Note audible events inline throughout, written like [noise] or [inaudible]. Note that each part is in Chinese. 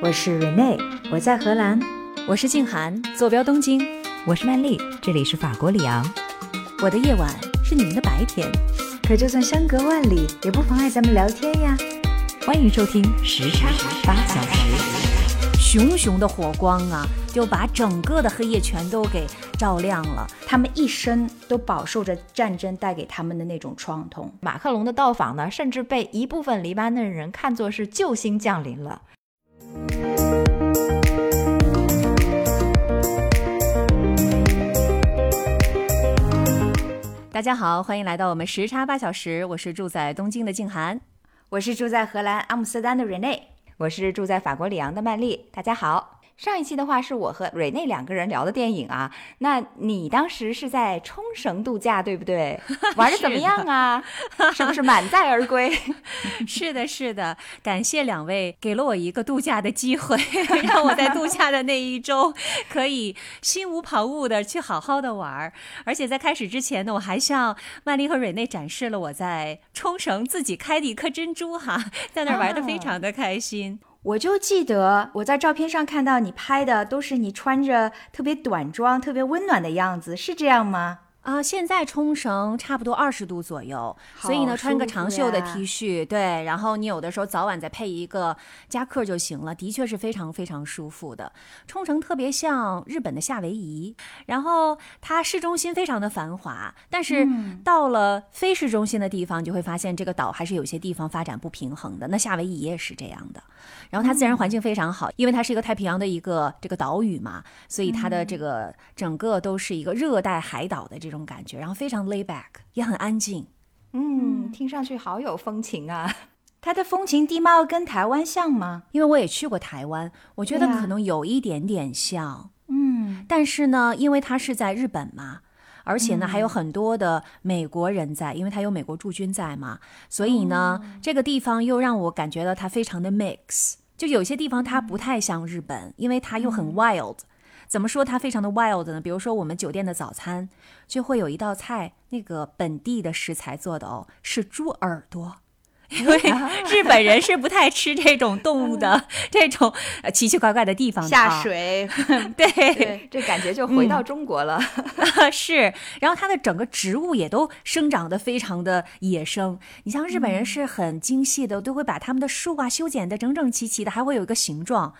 我是 Rene，我在荷兰；我是静涵，坐标东京；我是曼丽，这里是法国里昂。我的夜晚是你们的白天，可就算相隔万里，也不妨碍咱们聊天呀。欢迎收听时差八小时。熊熊的火光啊，就把整个的黑夜全都给照亮了。他们一生都饱受着战争带给他们的那种创痛。马克龙的到访呢，甚至被一部分黎巴嫩人看作是救星降临了。大家好，欢迎来到我们时差八小时。我是住在东京的静涵，我是住在荷兰阿姆斯特丹的 Rene，我是住在法国里昂的曼丽。大家好。上一期的话是我和瑞内两个人聊的电影啊，那你当时是在冲绳度假对不对？[laughs] 玩的怎么样啊？是不是满载而归？[laughs] 是的，是的，感谢两位给了我一个度假的机会，[laughs] 让我在度假的那一周可以心无旁骛的去好好的玩。而且在开始之前呢，我还向曼丽和瑞内展示了我在冲绳自己开的一颗珍珠哈，在那玩的非常的开心。我就记得我在照片上看到你拍的都是你穿着特别短装、特别温暖的样子，是这样吗？啊，现在冲绳差不多二十度左右，所以呢，穿个长袖的 T 恤，对，然后你有的时候早晚再配一个夹克就行了，的确是非常非常舒服的。冲绳特别像日本的夏威夷，然后它市中心非常的繁华，但是到了非市中心的地方，就会发现这个岛还是有些地方发展不平衡的。那夏威夷也是这样的。然后它自然环境非常好，因为它是一个太平洋的一个这个岛屿嘛，所以它的这个整个都是一个热带海岛的这种感觉，然后非常 lay back，也很安静。嗯，听上去好有风情啊。[laughs] 它的风情地貌跟台湾像吗？因为我也去过台湾，我觉得可能有一点点像。嗯，但是呢，因为它是在日本嘛。而且呢，还有很多的美国人在，因为它有美国驻军在嘛，所以呢，这个地方又让我感觉到它非常的 mix。就有些地方它不太像日本，因为它又很 wild。怎么说它非常的 wild 呢？比如说我们酒店的早餐就会有一道菜，那个本地的食材做的哦，是猪耳朵。因为 [laughs] 日本人是不太吃这种动物的 [laughs] 这种奇奇怪怪的地方的下水，[laughs] 对，这感觉就回到中国了。是，然后它的整个植物也都生长得非常的野生。你像日本人是很精细的，都会把他们的树啊修剪得整整齐齐的，还会有一个形状。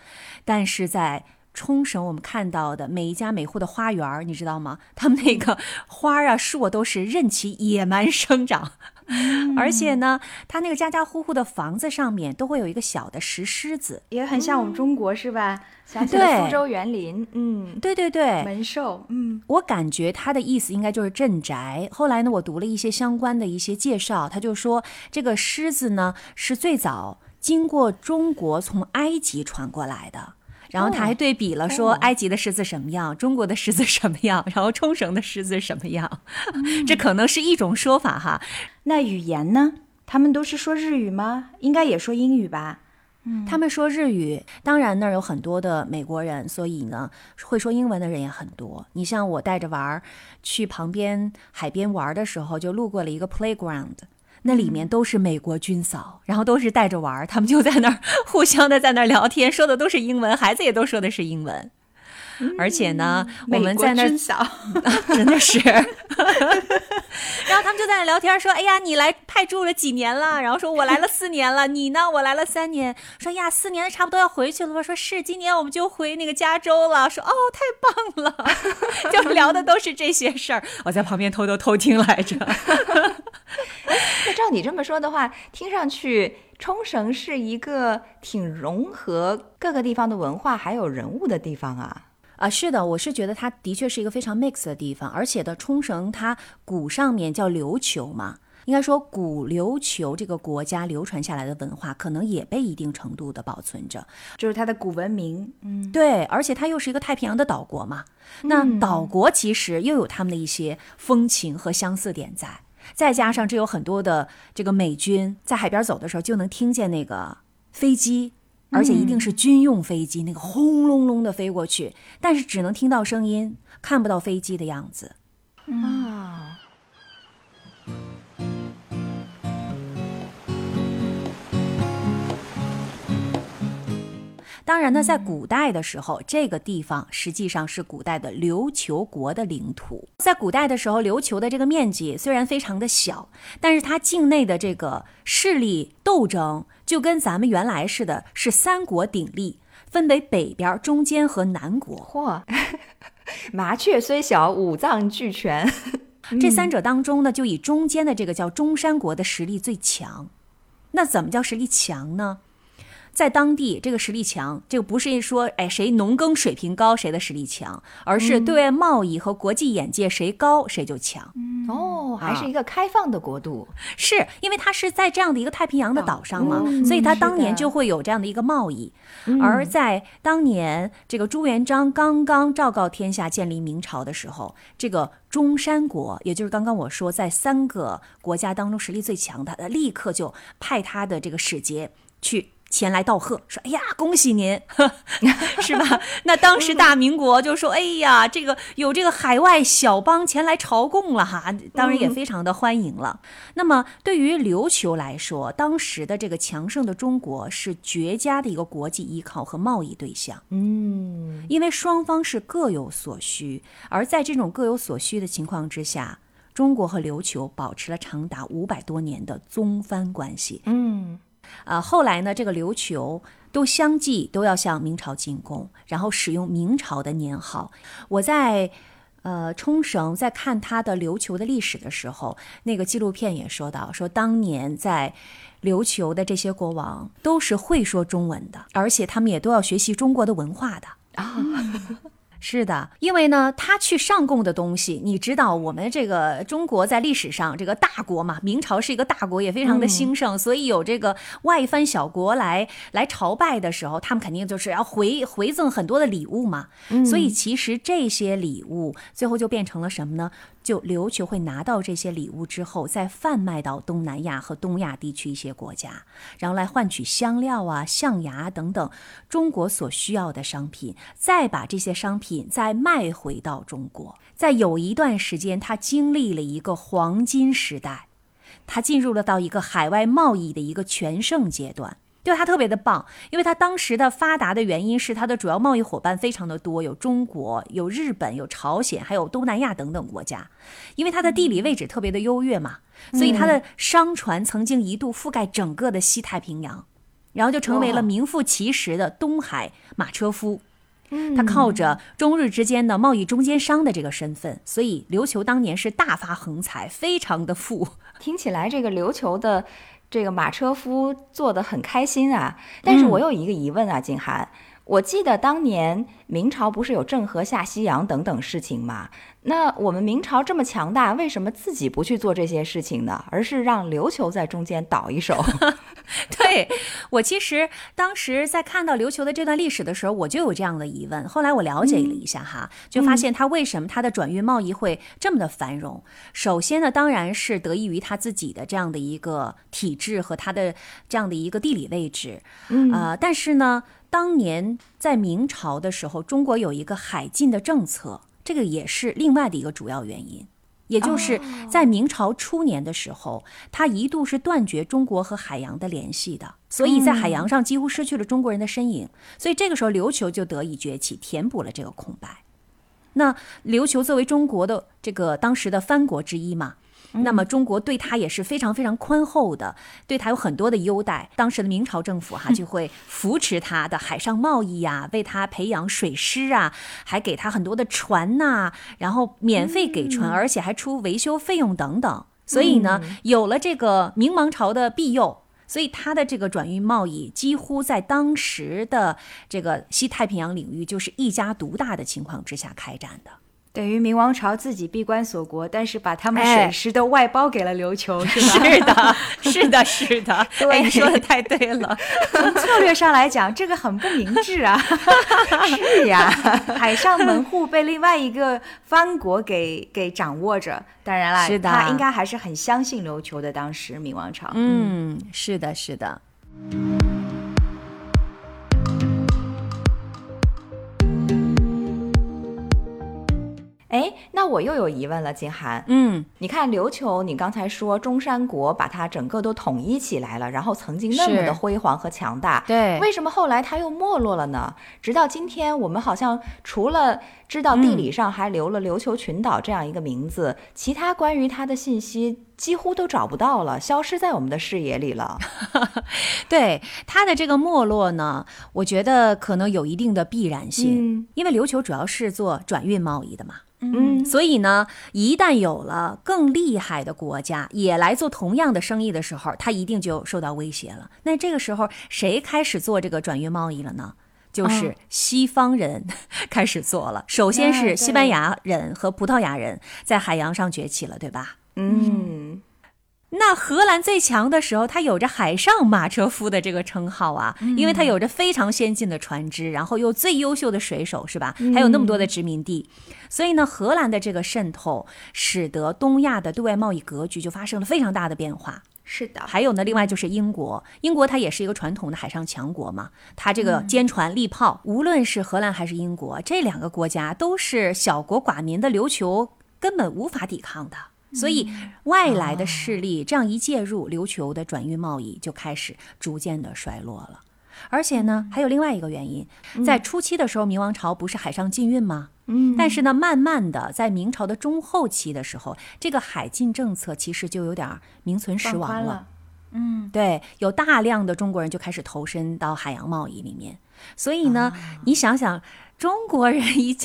但是在冲绳，我们看到的每一家每户的花园，你知道吗？[laughs] 他们那个花啊树啊都是任其野蛮生长。[laughs] 而且呢，它那个家家户户的房子上面都会有一个小的石狮子，也很像我们中国是吧？想起了苏州园林，嗯，对对对，门兽，嗯，我感觉它的意思应该就是镇宅。后来呢，我读了一些相关的一些介绍，他就说这个狮子呢是最早经过中国从埃及传过来的。然后他还对比了，说埃及的狮子什么样，中国的狮子什么样，然后冲绳的狮子什么样，这可能是一种说法哈。那语言呢？他们都是说日语吗？应该也说英语吧？嗯，他们说日语。当然那儿有很多的美国人，所以呢，会说英文的人也很多。你像我带着玩儿去旁边海边玩的时候，就路过了一个 playground。那里面都是美国军嫂，然后都是带着玩儿，他们就在那儿 [laughs] 互相的在那儿聊天，说的都是英文，孩子也都说的是英文。而且呢，我们在那军嫂 [laughs] 真的是，[laughs] 然后他们就在那聊天，说：“哎呀，你来派驻了几年了？”然后说：“我来了四年了。”你呢？我来了三年。说：“呀，四年差不多要回去了吧？”说是，今年我们就回那个加州了。说：“哦，太棒了！”就聊的都是这些事儿，我在旁边偷偷偷听来着。那照你这么说的话，听上去冲绳是一个挺融合各个地方的文化还有人物的地方啊。啊，是的，我是觉得它的确是一个非常 mix 的地方，而且的冲绳它古上面叫琉球嘛，应该说古琉球这个国家流传下来的文化，可能也被一定程度的保存着，就是它的古文明。嗯，对，而且它又是一个太平洋的岛国嘛，那岛国其实又有他们的一些风情和相似点在。再加上这有很多的这个美军在海边走的时候，就能听见那个飞机，而且一定是军用飞机，那个轰隆隆的飞过去，但是只能听到声音，看不到飞机的样子。啊。当然呢，在古代的时候，这个地方实际上是古代的琉球国的领土。在古代的时候，琉球的这个面积虽然非常的小，但是它境内的这个势力斗争就跟咱们原来似的，是三国鼎立，分为北边、中间和南国。嚯，[laughs] 麻雀虽小，五脏俱全。[laughs] 这三者当中呢，就以中间的这个叫中山国的实力最强。那怎么叫实力强呢？在当地，这个实力强，这个不是说哎谁农耕水平高谁的实力强，而是对外贸易和国际眼界谁高谁就强。哦，还是一个开放的国度，是因为它是在这样的一个太平洋的岛。上嘛，所以它当年就会有这样的一个贸易。而在当年这个朱元璋刚刚昭告天下建立明朝的时候，这个中山国，也就是刚刚我说在三个国家当中实力最强的，立刻就派他的这个使节去。前来道贺，说：“哎呀，恭喜您，[laughs] 是吧？” [laughs] 那当时大明国就说：“哎呀，这个有这个海外小邦前来朝贡了哈，当然也非常的欢迎了。”那么对于琉球来说，当时的这个强盛的中国是绝佳的一个国际依靠和贸易对象。嗯，因为双方是各有所需，而在这种各有所需的情况之下，中国和琉球保持了长达五百多年的宗藩关系。嗯。呃，后来呢，这个琉球都相继都要向明朝进贡，然后使用明朝的年号。我在呃冲绳在看他的琉球的历史的时候，那个纪录片也说到，说当年在琉球的这些国王都是会说中文的，而且他们也都要学习中国的文化的啊。是的，因为呢，他去上贡的东西，你知道，我们这个中国在历史上这个大国嘛，明朝是一个大国，也非常的兴盛，所以有这个外藩小国来来朝拜的时候，他们肯定就是要回回赠很多的礼物嘛。所以其实这些礼物最后就变成了什么呢？就琉球会拿到这些礼物之后，再贩卖到东南亚和东亚地区一些国家，然后来换取香料啊、象牙等等中国所需要的商品，再把这些商品再卖回到中国。在有一段时间，它经历了一个黄金时代，它进入了到一个海外贸易的一个全盛阶段。就它特别的棒，因为它当时的发达的原因是它的主要贸易伙伴非常的多，有中国、有日本、有朝鲜，还有东南亚等等国家。因为它的地理位置特别的优越嘛，所以它的商船曾经一度覆盖整个的西太平洋，然后就成为了名副其实的东海马车夫。他靠着中日之间的贸易中间商的这个身份，所以琉球当年是大发横财，非常的富。听起来这个琉球的。这个马车夫做的很开心啊，但是我有一个疑问啊，景涵，我记得当年明朝不是有郑和下西洋等等事情吗？那我们明朝这么强大，为什么自己不去做这些事情呢？而是让琉球在中间倒一手？[laughs] 对我其实当时在看到琉球的这段历史的时候，我就有这样的疑问。后来我了解了一下哈，就发现他为什么他的转运贸易会这么的繁荣。首先呢，当然是得益于他自己的这样的一个体制和他的这样的一个地理位置。嗯啊，但是呢，当年在明朝的时候，中国有一个海禁的政策。这个也是另外的一个主要原因，也就是在明朝初年的时候，它一度是断绝中国和海洋的联系的，所以在海洋上几乎失去了中国人的身影。所以这个时候，琉球就得以崛起，填补了这个空白。那琉球作为中国的这个当时的藩国之一嘛。那么中国对他也是非常非常宽厚的，对他有很多的优待。当时的明朝政府哈就会扶持他的海上贸易呀，为他培养水师啊，还给他很多的船呐，然后免费给船，而且还出维修费用等等。所以呢，有了这个明王朝的庇佑，所以他的这个转运贸易几乎在当时的这个西太平洋领域就是一家独大的情况之下开展的。等于明王朝自己闭关锁国，但是把他们水师都外包给了琉球，[laughs] 是吧？是的，是的，是的。[laughs] 对，你说的太对了。[laughs] 从策略上来讲，这个很不明智啊。是呀，海上门户被另外一个藩国给给掌握着。当然了，是的，他应该还是很相信琉球的。当时明王朝，嗯，是的，是的。哎，哎，那我又有疑问了，金涵。嗯，你看琉球，你刚才说中山国把它整个都统一起来了，然后曾经那么的辉煌和强大，对，为什么后来它又没落了呢？直到今天，我们好像除了知道地理上还留了琉球群岛这样一个名字，其他关于它的信息几乎都找不到了，消失在我们的视野里了。[laughs] 对它的这个没落呢，我觉得可能有一定的必然性，嗯因为琉球主要是做转运贸易的嘛。嗯所以呢，一旦有了更厉害的国家也来做同样的生意的时候，它一定就受到威胁了。那这个时候，谁开始做这个转运贸易了呢？就是西方人 [laughs] 开始做了。首先是西班牙人和葡萄牙人在海洋上崛起了，对吧？嗯，那荷兰最强的时候，它有着海上马车夫的这个称号啊，因为它有着非常先进的船只，然后又最优秀的水手，是吧？还有那么多的殖民地，所以呢，荷兰的这个渗透，使得东亚的对外贸易格局就发生了非常大的变化。是的，还有呢，另外就是英国，英国它也是一个传统的海上强国嘛，它这个坚船利炮，无论是荷兰还是英国，这两个国家都是小国寡民的琉球根本无法抵抗的。所以，外来的势力这样一介入，琉球的转运贸易就开始逐渐的衰落了。而且呢，还有另外一个原因，在初期的时候，明王朝不是海上禁运吗？嗯但是呢，慢慢的，在明朝的中后期的时候，这个海禁政策其实就有点儿名存实亡了。嗯，对，有大量的中国人就开始投身到海洋贸易里面。所以呢，你想想，中国人一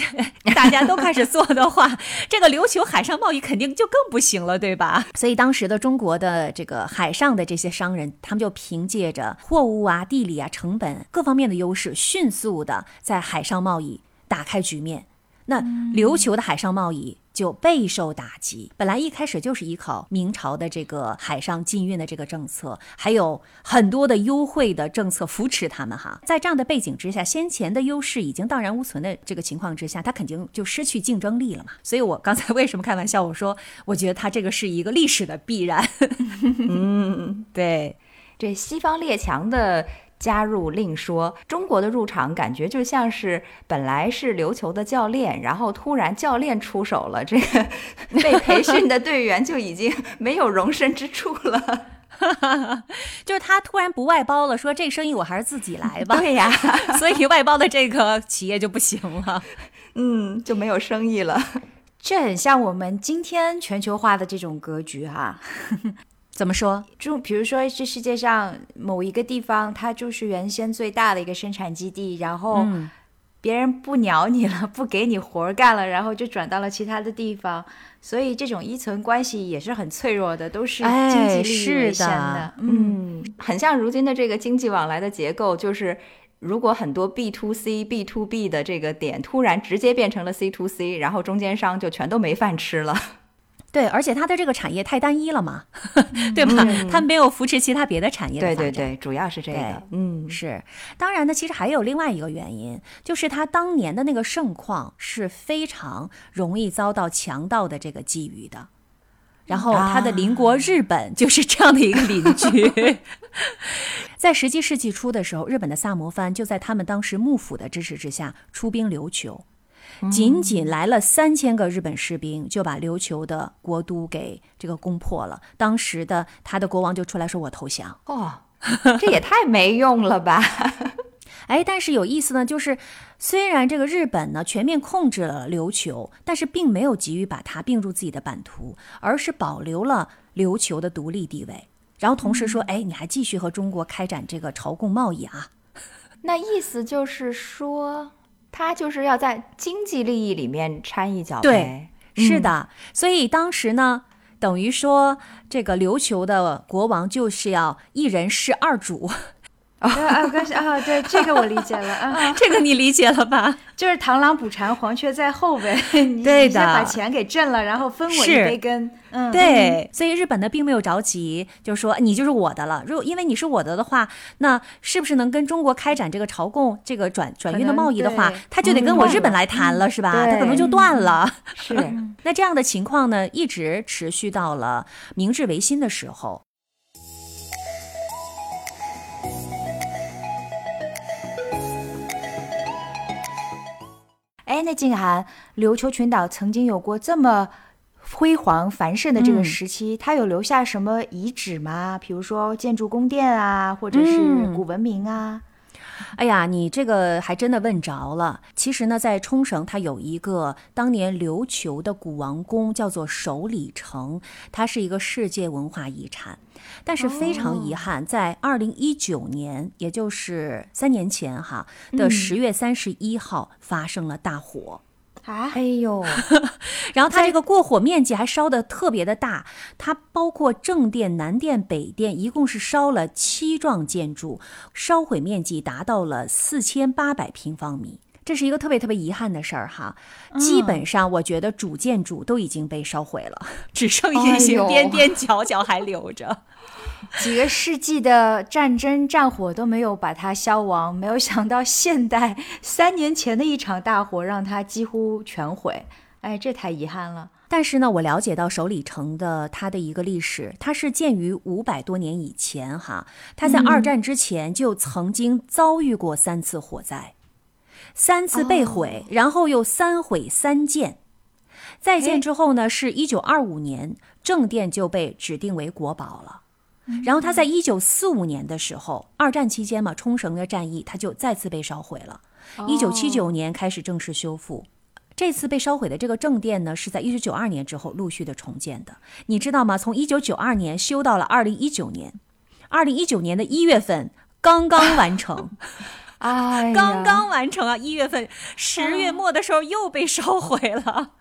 大家都开始做的话，[laughs] 这个琉球海上贸易肯定就更不行了，对吧？所以当时的中国的这个海上的这些商人，他们就凭借着货物啊、地理啊、成本各方面的优势，迅速的在海上贸易打开局面。那琉球的海上贸易就备受打击。本来一开始就是依靠明朝的这个海上禁运的这个政策，还有很多的优惠的政策扶持他们哈。在这样的背景之下，先前的优势已经荡然无存的这个情况之下，它肯定就失去竞争力了嘛。所以我刚才为什么开玩笑我说，我觉得它这个是一个历史的必然。[laughs] 嗯，对，这西方列强的加入另说，中国的入场感觉就像是本来是琉球的教练，然后突然教练出手了，这个 [laughs] 被培训的队员就已经没有容身之处了。[laughs] 就是他突然不外包了，说这生意我还是自己来 [laughs] 吧。对呀，所以外包的这个企业就不行了。嗯，就没有生意了。这很像我们今天全球化的这种格局哈。怎么说？就比如说，这世界上某一个地方，它就是原先最大的一个生产基地，然后嗯别人不鸟你了，不给你活儿干了，然后就转到了其他的地方，所以这种依存关系也是很脆弱的，都是哎经济利益是为先的嗯，嗯，很像如今的这个经济往来的结构，就是如果很多 B to C、B to B 的这个点突然直接变成了 C to C，然后中间商就全都没饭吃了。对，而且它的这个产业太单一了嘛，[laughs] 对吧？它没有扶持其他别的产业的发展。对对对，主要是这个。嗯，是，当然呢，其实还有另外一个原因，就是它当年的那个盛况是非常容易遭到强盗的这个觊觎的。然后它的邻国日本就是这样的一个邻居。[laughs] 在十七世纪初的时候，日本的萨摩藩就在他们当时幕府的支持之下出兵琉球，仅仅来了三千个日本士兵，就把琉球的国都给这个攻破了。当时的他的国王就出来说：“我投降。”哦，这也太没用了吧？[laughs] 哎，但是有意思呢，就是虽然这个日本呢全面控制了琉球，但是并没有急于把它并入自己的版图，而是保留了琉球的独立地位。然后同时说，哎，你还继续和中国开展这个朝贡贸易啊？那意思就是说，他就是要在经济利益里面掺一脚对。是的，所以当时呢，等于说这个琉球的国王就是要一人侍二主，啊 [laughs] 啊，关系啊，对，这个我理解了啊，[laughs] 这个你理解了吧？就是螳螂捕蝉，黄雀在后呗。[laughs] 你先的把钱给挣了，然后分我一杯羹。嗯，对，所以日本呢并没有着急，就是说你就是我的了。如果因为你是我的的话，那是不是能跟中国开展这个朝贡、这个转转运的贸易的话，他就得跟我日本来谈了，是吧？他可能就断了。是，那这样的情况呢，一直持续到了明治维新的时候。哎，那静涵，琉球群岛曾经有过这么辉煌繁盛的这个时期，它有留下什么遗址吗？比如说建筑宫殿啊，或者是古文明啊？哎呀，你这个还真的问着了。其实呢，在冲绳，它有一个当年琉球的古王宫，叫做首里城，它是一个世界文化遗产。但是非常遗憾，在二零一九年，也就是三年前哈的十月三十一号，发生了大火。啊，哎呦！[laughs] 然后它这个过火面积还烧的特别的大，它包括正殿、南殿、北殿，一共是烧了七幢建筑，烧毁面积达到了四千八百平方米，这是一个特别特别遗憾的事儿哈。基本上我觉得主建筑都已经被烧毁了，只剩一些边边角角还留着。[laughs] 几个世纪的战争战火都没有把它消亡，没有想到现代 [laughs] 三年前的一场大火让它几乎全毁，哎，这太遗憾了。但是呢，我了解到首里城的它的一个历史，它是建于五百多年以前哈，它在二战之前就曾经遭遇过三次火灾，三次被毁，然后又三毁三建，再建之后呢，是一九二五年正殿就被指定为国宝了。然后他在一九四五年的时候，二战期间嘛，冲绳的战役他就再次被烧毁了。一九七九年开始正式修复，这次被烧毁的这个正殿呢，是在一九九二年之后陆续的重建的。你知道吗？从一九九二年修到了二零一九年，二零一九年的一月份刚刚完成，[laughs] 哎，刚刚完成啊！一月份十月末的时候又被烧毁了。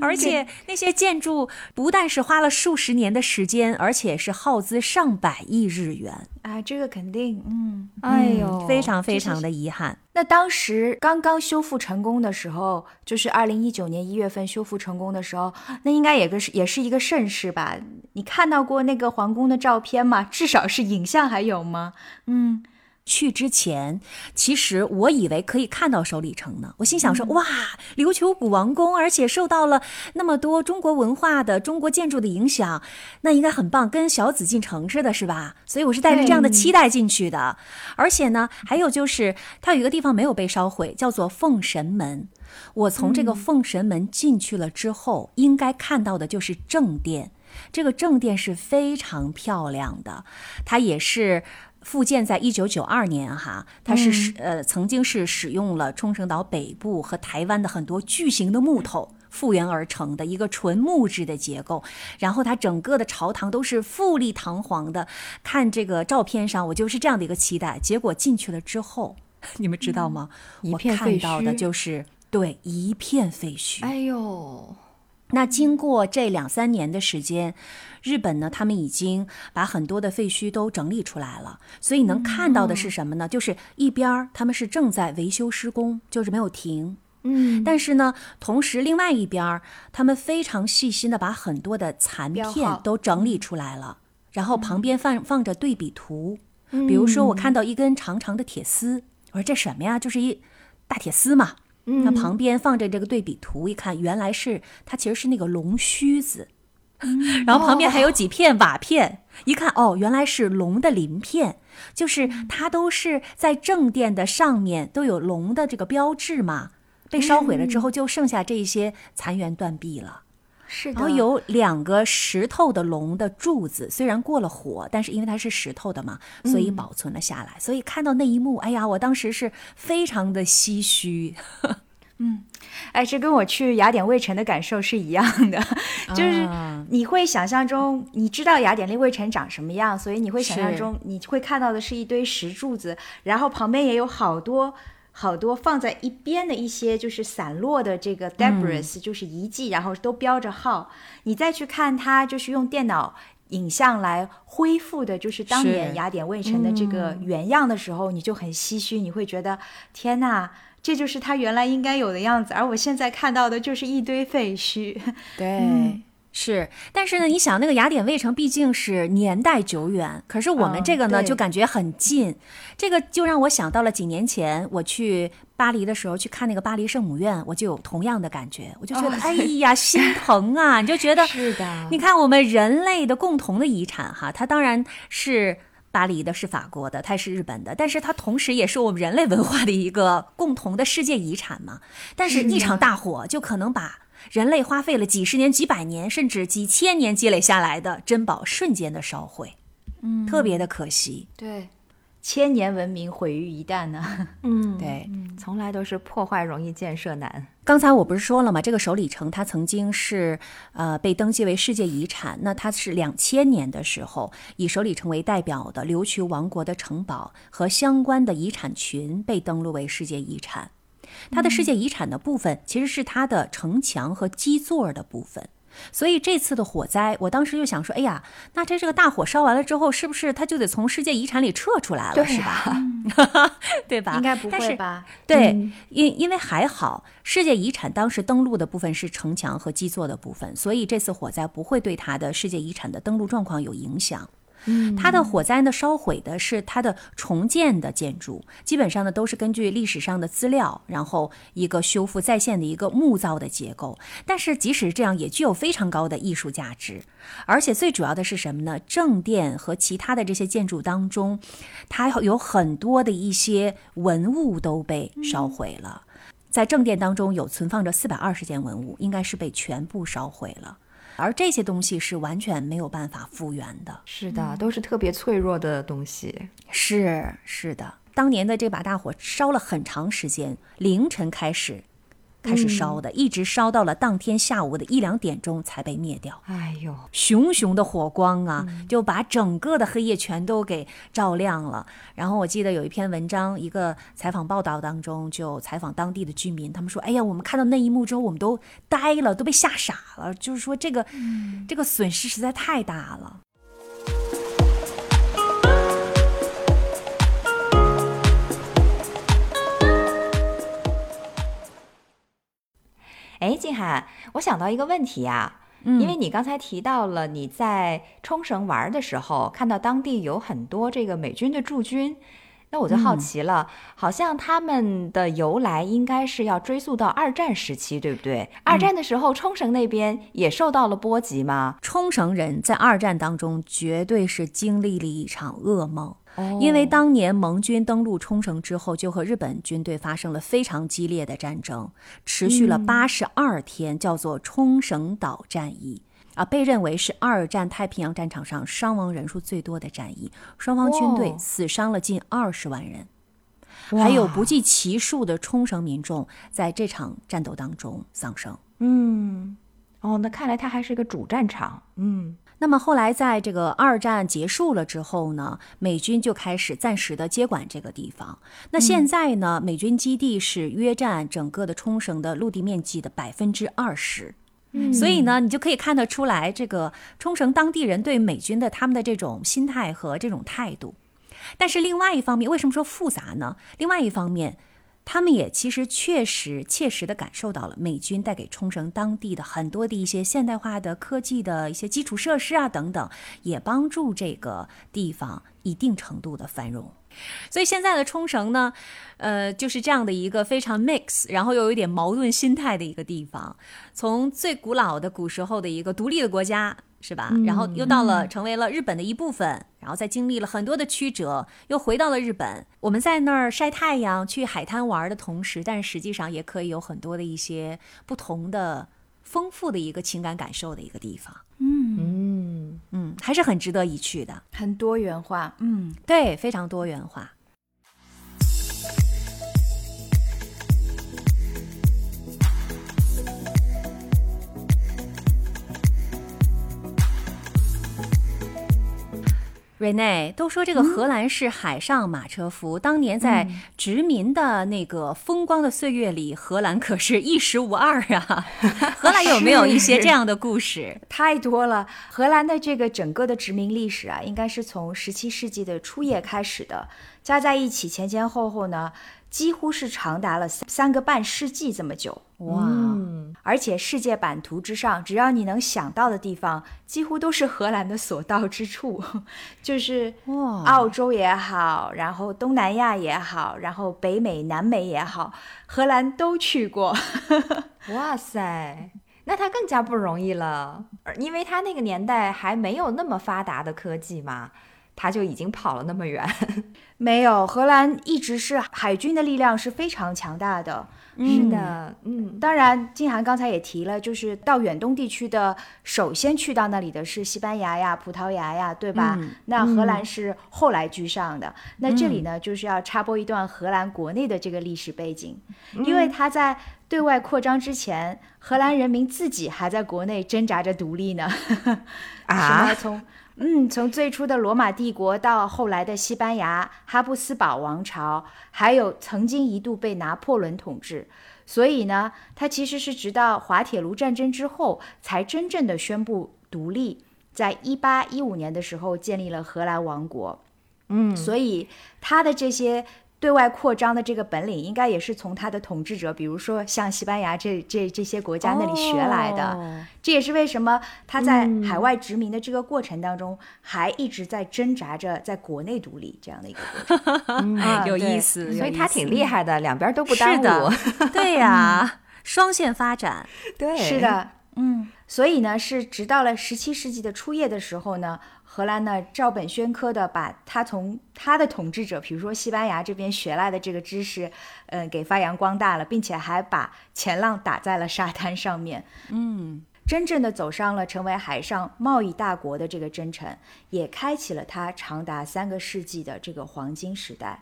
而且那些建筑不但是花了数十年的时间，而且是耗资上百亿日元啊！这个肯定，嗯，哎呦，非常非常的遗憾。那当时刚刚修复成功的时候，就是二零一九年一月份修复成功的时候，那应该也个是也是一个盛世吧？你看到过那个皇宫的照片吗？至少是影像还有吗？嗯。去之前，其实我以为可以看到首里城呢。我心想说：“哇，琉球古王宫，而且受到了那么多中国文化的中国建筑的影响，那应该很棒，跟小紫禁城似的，是吧？”所以我是带着这样的期待进去的。而且呢，还有就是它有一个地方没有被烧毁，叫做奉神门。我从这个奉神门进去了之后，应该看到的就是正殿。这个正殿是非常漂亮的，它也是。复建在一九九二年，哈，它是使呃曾经是使用了冲绳岛北部和台湾的很多巨型的木头复原而成的一个纯木质的结构，然后它整个的朝堂都是富丽堂皇的。看这个照片上，我就是这样的一个期待。结果进去了之后，[laughs] 你们知道吗？我看到的就是对一片废墟。哎呦！那经过这两三年的时间，日本呢，他们已经把很多的废墟都整理出来了，所以能看到的是什么呢？就是一边儿他们是正在维修施工，就是没有停，嗯，但是呢，同时另外一边儿他们非常细心的把很多的残片都整理出来了，然后旁边放放着对比图，比如说我看到一根长长的铁丝，我说这什么呀？就是一大铁丝嘛。那旁边放着这个对比图，一看原来是它其实是那个龙须子，然后旁边还有几片瓦片，一看哦，原来是龙的鳞片，就是它都是在正殿的上面都有龙的这个标志嘛，被烧毁了之后就剩下这些残垣断壁了。是的，然后有两个石头的龙的柱子，虽然过了火，但是因为它是石头的嘛，所以保存了下来。所以看到那一幕，哎呀，我当时是非常的唏嘘。嗯，哎，这跟我去雅典卫城的感受是一样的，[laughs] 就是你会想象中，你知道雅典卫城长什么样，所以你会想象中你会看到的是一堆石柱子，然后旁边也有好多。好多放在一边的一些就是散落的这个 debris，就是遗迹，然后都标着号。你再去看它，就是用电脑影像来恢复的，就是当年雅典卫城的这个原样的时候，你就很唏嘘，你会觉得天哪，这就是它原来应该有的样子，而我现在看到的就是一堆废墟。[laughs] 对。是，但是呢，你想那个雅典卫城毕竟是年代久远，可是我们这个呢就感觉很近，这个就让我想到了几年前我去巴黎的时候去看那个巴黎圣母院，我就有同样的感觉，我就觉得 [laughs] 哎呀心疼啊，你就觉得是的，你看我们人类的共同的遗产哈，它当然是。巴黎的，是法国的，它是日本的，但是它同时也是我们人类文化的一个共同的世界遗产嘛。但是，一场大火就可能把人类花费了几十年、几百年，甚至几千年积累下来的珍宝瞬间的烧毁，嗯，特别的可惜。对。千年文明毁于一旦呢？嗯，[laughs] 对，从来都是破坏容易，建设难。刚才我不是说了吗？这个首里城它曾经是呃被登记为世界遗产。那它是两千年的时候，以首里城为代表的琉球王国的城堡和相关的遗产群被登录为世界遗产。它的世界遗产的部分其实是它的城墙和基座的部分。所以这次的火灾，我当时就想说，哎呀，那这这个大火烧完了之后，是不是它就得从世界遗产里撤出来了，是吧？[laughs] 对吧？应该不会吧？对，因因为还好，世界遗产当时登陆的部分是城墙和基座的部分，所以这次火灾不会对它的世界遗产的登陆状况有影响。它的火灾呢，烧毁的是它的重建的建筑，基本上呢都是根据历史上的资料，然后一个修复再现的一个木造的结构。但是即使这样，也具有非常高的艺术价值。而且最主要的是什么呢？正殿和其他的这些建筑当中，它有很多的一些文物都被烧毁了。在正殿当中有存放着四百二十件文物，应该是被全部烧毁了。而这些东西是完全没有办法复原的，是的，都是特别脆弱的东西。是是的，当年的这把大火烧了很长时间，凌晨开始。开始烧的，一直烧到了当天下午的一两点钟才被灭掉。哎呦，熊熊的火光啊，就把整个的黑夜全都给照亮了。然后我记得有一篇文章，一个采访报道当中，就采访当地的居民，他们说：“哎呀，我们看到那一幕之后，我们都呆了，都被吓傻了。就是说，这个这个损失实在太大了。”哎，静涵，我想到一个问题呀，因为你刚才提到了你在冲绳玩的时候，看到当地有很多这个美军的驻军，那我就好奇了，好像他们的由来应该是要追溯到二战时期，对不对？二战的时候，冲绳那边也受到了波及吗？冲绳人在二战当中绝对是经历了一场噩梦。因为当年盟军登陆冲绳之后，就和日本军队发生了非常激烈的战争，持续了八十二天，叫做冲绳岛战役啊，被认为是二战太平洋战场上伤亡人数最多的战役，双方军队死伤了近二十万人，还有不计其数的冲绳民众在这场战斗当中丧生。嗯，哦，那看来它还是一个主战场。嗯。那么后来，在这个二战结束了之后呢，美军就开始暂时的接管这个地方。那现在呢，美军基地是约占整个的冲绳的陆地面积的百分之二十。嗯，所以呢，你就可以看得出来，这个冲绳当地人对美军的他们的这种心态和这种态度。但是另外一方面，为什么说复杂呢？另外一方面。他们也其实确实切实的感受到了美军带给冲绳当地的很多的一些现代化的科技的一些基础设施啊等等，也帮助这个地方一定程度的繁荣。所以现在的冲绳呢，呃，就是这样的一个非常 mix，然后又有一点矛盾心态的一个地方。从最古老的古时候的一个独立的国家。是吧？然后又到了，成为了日本的一部分，然后再经历了很多的曲折，又回到了日本。我们在那儿晒太阳、去海滩玩的同时，但是实际上也可以有很多的一些不同的、丰富的一个情感感受的一个地方。嗯嗯嗯，还是很值得一去的，很多元化。嗯，对，非常多元化。瑞内都说这个荷兰是海上马车夫，当年在殖民的那个风光的岁月里，荷兰可是一时无二啊。[laughs] 荷兰有没有一些这样的故事？[laughs] 太多了。荷兰的这个整个的殖民历史啊，应该是从十七世纪的初叶开始的，加在一起前前后后呢。几乎是长达了三三个半世纪这么久哇！而且世界版图之上，只要你能想到的地方，几乎都是荷兰的所到之处，[laughs] 就是哇，澳洲也好，然后东南亚也好，然后北美、南美也好，荷兰都去过。[laughs] 哇塞，那他更加不容易了，因为他那个年代还没有那么发达的科技嘛。他就已经跑了那么远。[laughs] 没有，荷兰一直是海军的力量是非常强大的。是的，嗯，当然，金涵刚才也提了，就是到远东地区的，首先去到那里的是西班牙呀、葡萄牙呀，对吧？那荷兰是后来居上的。那这里呢，就是要插播一段荷兰国内的这个历史背景，因为他在对外扩张之前，荷兰人民自己还在国内挣扎着独立呢。[laughs] 啊，从。嗯，从最初的罗马帝国到后来的西班牙哈布斯堡王朝，还有曾经一度被拿破仑统治，所以呢，它其实是直到滑铁卢战争之后才真正的宣布独立，在一八一五年的时候建立了荷兰王国。嗯，所以它的这些。对外扩张的这个本领，应该也是从他的统治者，比如说像西班牙这这这些国家那里学来的。这也是为什么他在海外殖民的这个过程当中，还一直在挣扎着在国内独立这样的一个过程。[laughs] 有意思，所以他挺厉害的，两边都不耽误。[laughs] 对呀，双线发展。对，是的，嗯。所以呢，是直到了十七世纪的初叶的时候呢。荷兰呢，照本宣科的把他从他的统治者，比如说西班牙这边学来的这个知识，嗯，给发扬光大了，并且还把前浪打在了沙滩上面，嗯，真正的走上了成为海上贸易大国的这个征程，也开启了他长达三个世纪的这个黄金时代。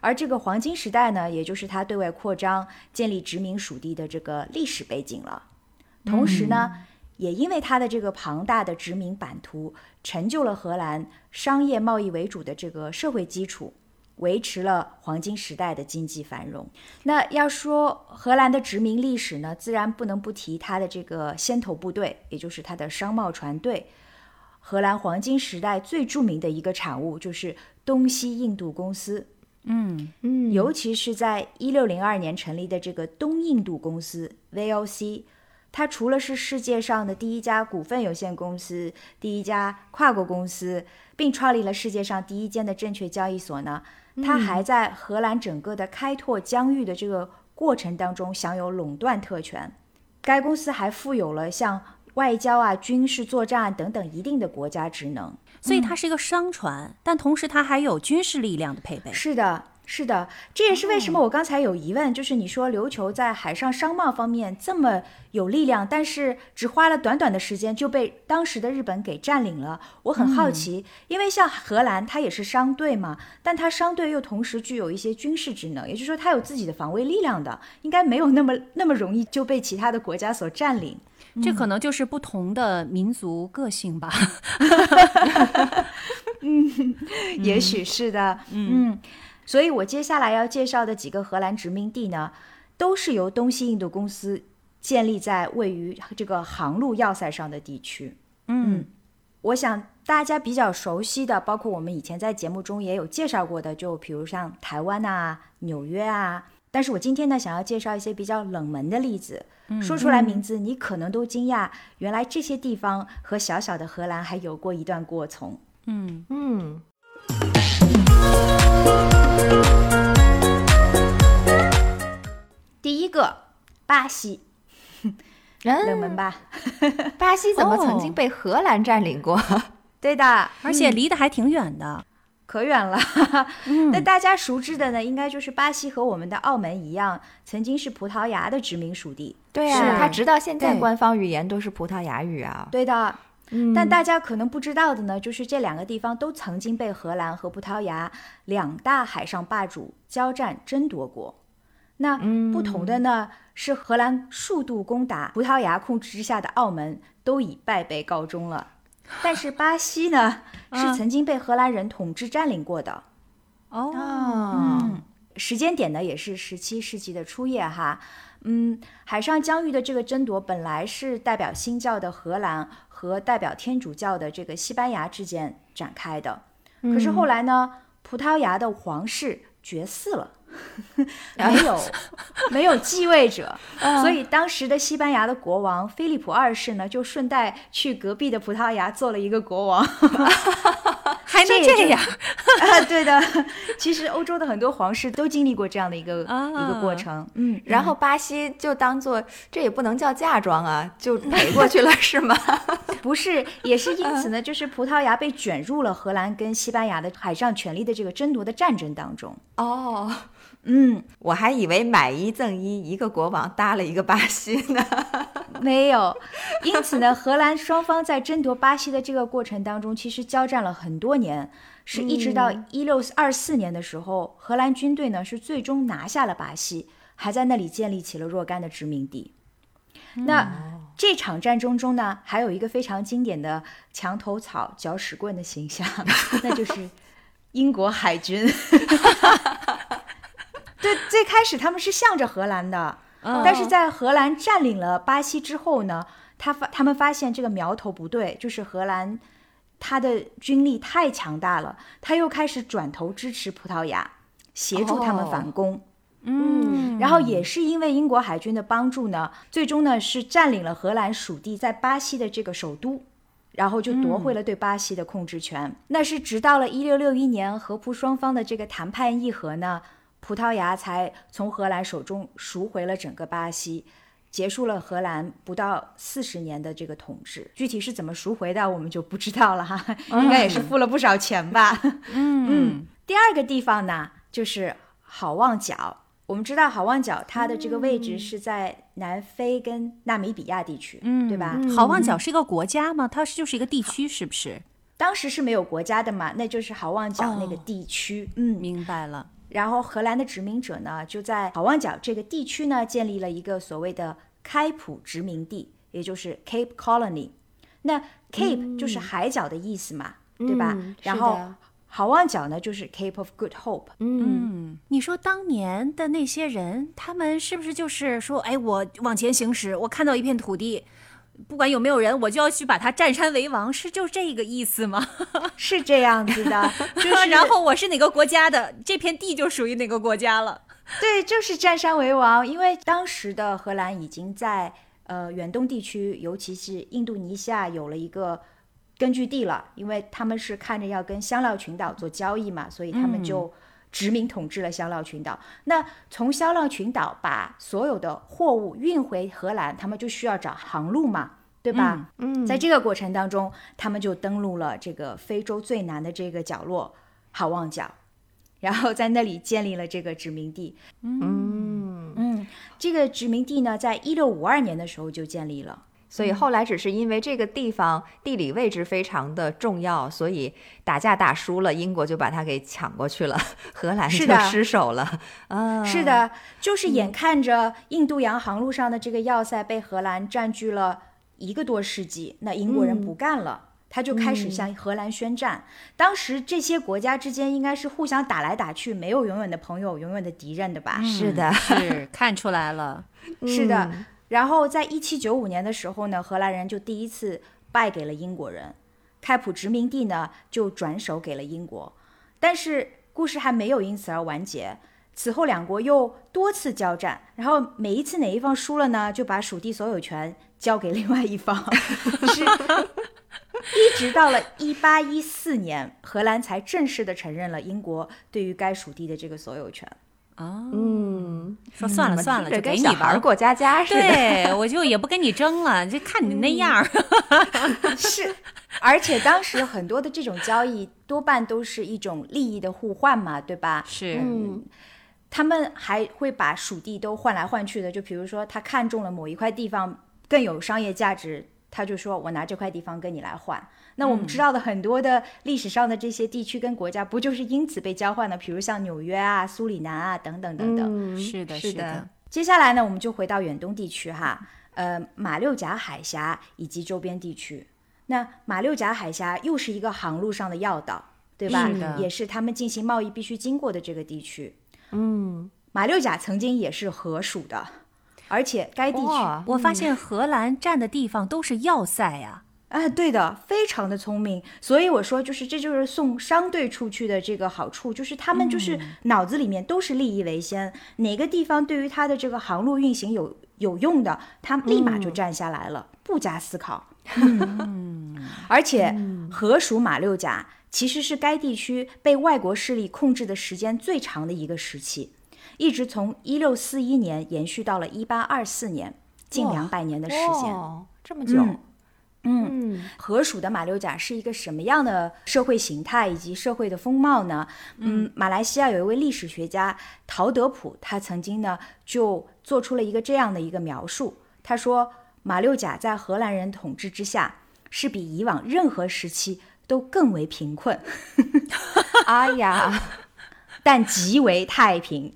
而这个黄金时代呢，也就是他对外扩张、建立殖民属地的这个历史背景了。同时呢。也因为它的这个庞大的殖民版图，成就了荷兰商业贸易为主的这个社会基础，维持了黄金时代的经济繁荣。那要说荷兰的殖民历史呢，自然不能不提它的这个先头部队，也就是它的商贸船队。荷兰黄金时代最著名的一个产物就是东西印度公司。嗯嗯，尤其是在一六零二年成立的这个东印度公司 （VOC）。它除了是世界上的第一家股份有限公司、第一家跨国公司，并创立了世界上第一间的证券交易所呢，它还在荷兰整个的开拓疆域的这个过程当中享有垄断特权。该公司还负有了像外交啊、军事作战等等一定的国家职能，所以它是一个商船，但同时它还有军事力量的配备。是的。是的，这也是为什么我刚才有疑问，就是你说琉球在海上商贸方面这么有力量，但是只花了短短的时间就被当时的日本给占领了。我很好奇，因为像荷兰，它也是商队嘛，但它商队又同时具有一些军事职能，也就是说它有自己的防卫力量的，应该没有那么那么容易就被其他的国家所占领。这可能就是不同的民族个性吧。[laughs] 嗯，[laughs] 也许是的。嗯。所以，我接下来要介绍的几个荷兰殖民地呢，都是由东西印度公司建立在位于这个航路要塞上的地区。嗯，我想大家比较熟悉的，包括我们以前在节目中也有介绍过的，就比如像台湾啊、纽约啊。但是我今天呢，想要介绍一些比较冷门的例子，说出来名字你可能都惊讶，原来这些地方和小小的荷兰还有过一段过从。嗯嗯。第一个，巴西，冷门吧？[laughs] 巴西怎么曾经被荷兰占领过？对的，而且离得还挺远的，可远了。[laughs] 那大家熟知的呢，应该就是巴西和我们的澳门一样，曾经是葡萄牙的殖民属地。对啊，它直到现在官方语言都是葡萄牙语啊。对的。但大家可能不知道的呢，就是这两个地方都曾经被荷兰和葡萄牙两大海上霸主交战争夺过。那不同的呢，是荷兰数度攻打葡萄牙控制之下的澳门，都以败北告终了。但是巴西呢，[laughs] 是曾经被荷兰人统治占领过的。哦，时间点呢，也是十七世纪的初叶哈。嗯，海上疆域的这个争夺本来是代表新教的荷兰和代表天主教的这个西班牙之间展开的，可是后来呢，葡萄牙的皇室绝嗣了，[laughs] 没有没有继位者，[laughs] 所以当时的西班牙的国王菲利普二世呢，就顺带去隔壁的葡萄牙做了一个国王。[laughs] 还还能这样？啊，对的。其实欧洲的很多皇室都经历过这样的一个一个过程。嗯，然后巴西就当做这也不能叫嫁妆啊，就赔过去了是吗？不是，也是因此呢，就是葡萄牙被卷入了荷兰跟西班牙的海上权力的这个争夺的战争当中。哦。嗯，我还以为买一赠一，一个国王搭了一个巴西呢。[laughs] 没有，因此呢，荷兰双方在争夺巴西的这个过程当中，其实交战了很多年，是一直到一六二四年的时候，荷兰军队呢是最终拿下了巴西，还在那里建立起了若干的殖民地。那这场战争中呢，还有一个非常经典的墙头草、搅屎棍的形象，[laughs] 那就是英国海军。[laughs] 对，最开始他们是向着荷兰的，但是在荷兰占领了巴西之后呢，他发他们发现这个苗头不对，就是荷兰他的军力太强大了，他又开始转头支持葡萄牙，协助他们反攻。嗯，然后也是因为英国海军的帮助呢，最终呢是占领了荷兰属地在巴西的这个首都，然后就夺回了对巴西的控制权。那是直到了一六六一年，荷葡双方的这个谈判议和呢。葡萄牙才从荷兰手中赎回了整个巴西，结束了荷兰不到四十年的这个统治。具体是怎么赎回的，我们就不知道了哈，[laughs] 应该也是付了不少钱吧。[laughs] 嗯，第二个地方呢，就是好望角。我们知道好望角它的这个位置是在南非跟纳米比亚地区，嗯，对吧？好望角是一个国家吗？它是就是一个地区，是不是？当时是没有国家的嘛，那就是好望角那个地区。嗯，明白了。然后荷兰的殖民者呢，就在好望角这个地区呢，建立了一个所谓的开普殖民地，也就是 Cape Colony。那 Cape 就是海角的意思嘛，对吧？然后好望角呢，就是 Cape of Good Hope。嗯，你说当年的那些人，他们是不是就是说，哎，我往前行驶，我看到一片土地。不管有没有人，我就要去把它占山为王，是就这个意思吗？[laughs] [laughs] 是这样子的，就是然后我是哪个国家的，这片地就属于哪个国家了。[laughs] 对，就是占山为王，因为当时的荷兰已经在呃远东地区，尤其是印度尼西亚有了一个根据地了，因为他们是看着要跟香料群岛做交易嘛，所以他们就。殖民统治了香料群岛，那从香料群岛把所有的货物运回荷兰，他们就需要找航路嘛，对吧？嗯，在这个过程当中，他们就登陆了这个非洲最南的这个角落好望角，然后在那里建立了这个殖民地。嗯嗯，这个殖民地呢，在一六五二年的时候就建立了。所以后来只是因为这个地方地理位置非常的重要，所以打架打输了，英国就把它给抢过去了，荷兰就失守了。啊，是的，就是眼看着印度洋航路上的这个要塞被荷兰占据了一个多世纪，那英国人不干了，他就开始向荷兰宣战。当时这些国家之间应该是互相打来打去，没有永远的朋友，永远的敌人的吧？是的，[laughs] 是看出来了，是的。然后，在一七九五年的时候呢，荷兰人就第一次败给了英国人，开普殖民地呢就转手给了英国。但是故事还没有因此而完结，此后两国又多次交战，然后每一次哪一方输了呢，就把属地所有权交给另外一方，[laughs] 是，一直到了一八一四年，荷兰才正式的承认了英国对于该属地的这个所有权。啊，嗯，说算了算了，就给你玩过家家似的。对，我就也不跟你争了，就看你那样。[laughs] 是，而且当时很多的这种交易多半都是一种利益的互换嘛，对吧？是，嗯，他们还会把属地都换来换去的，就比如说他看中了某一块地方更有商业价值，他就说我拿这块地方跟你来换。那我们知道的很多的历史上的这些地区跟国家，不就是因此被交换的？比如像纽约啊、苏里南啊等等等等。是的，是的。接下来呢，我们就回到远东地区哈，呃，马六甲海峡以及周边地区。那马六甲海峡又是一个航路上的要道，对吧？是也是他们进行贸易必须经过的这个地区。嗯，马六甲曾经也是荷属的，而且该地区，我发现荷兰占的地方都是要塞呀。哎，对的，非常的聪明，所以我说，就是这就是送商队出去的这个好处，就是他们就是脑子里面都是利益为先，哪个地方对于他的这个航路运行有有用的，他立马就站下来了，不加思考。[laughs] 嗯，而且荷属马六甲其实是该地区被外国势力控制的时间最长的一个时期，一直从一六四一年延续到了一八二四年，近两百年的时间，这么久。嗯，河属的马六甲是一个什么样的社会形态以及社会的风貌呢？嗯，马来西亚有一位历史学家陶德普，他曾经呢就做出了一个这样的一个描述，他说马六甲在荷兰人统治之下是比以往任何时期都更为贫困。[laughs] 哎呀，但极为太平。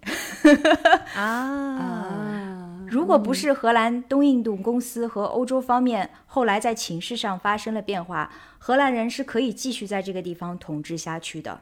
啊。如果不是荷兰东印度公司和欧洲方面后来在情势上发生了变化，荷兰人是可以继续在这个地方统治下去的。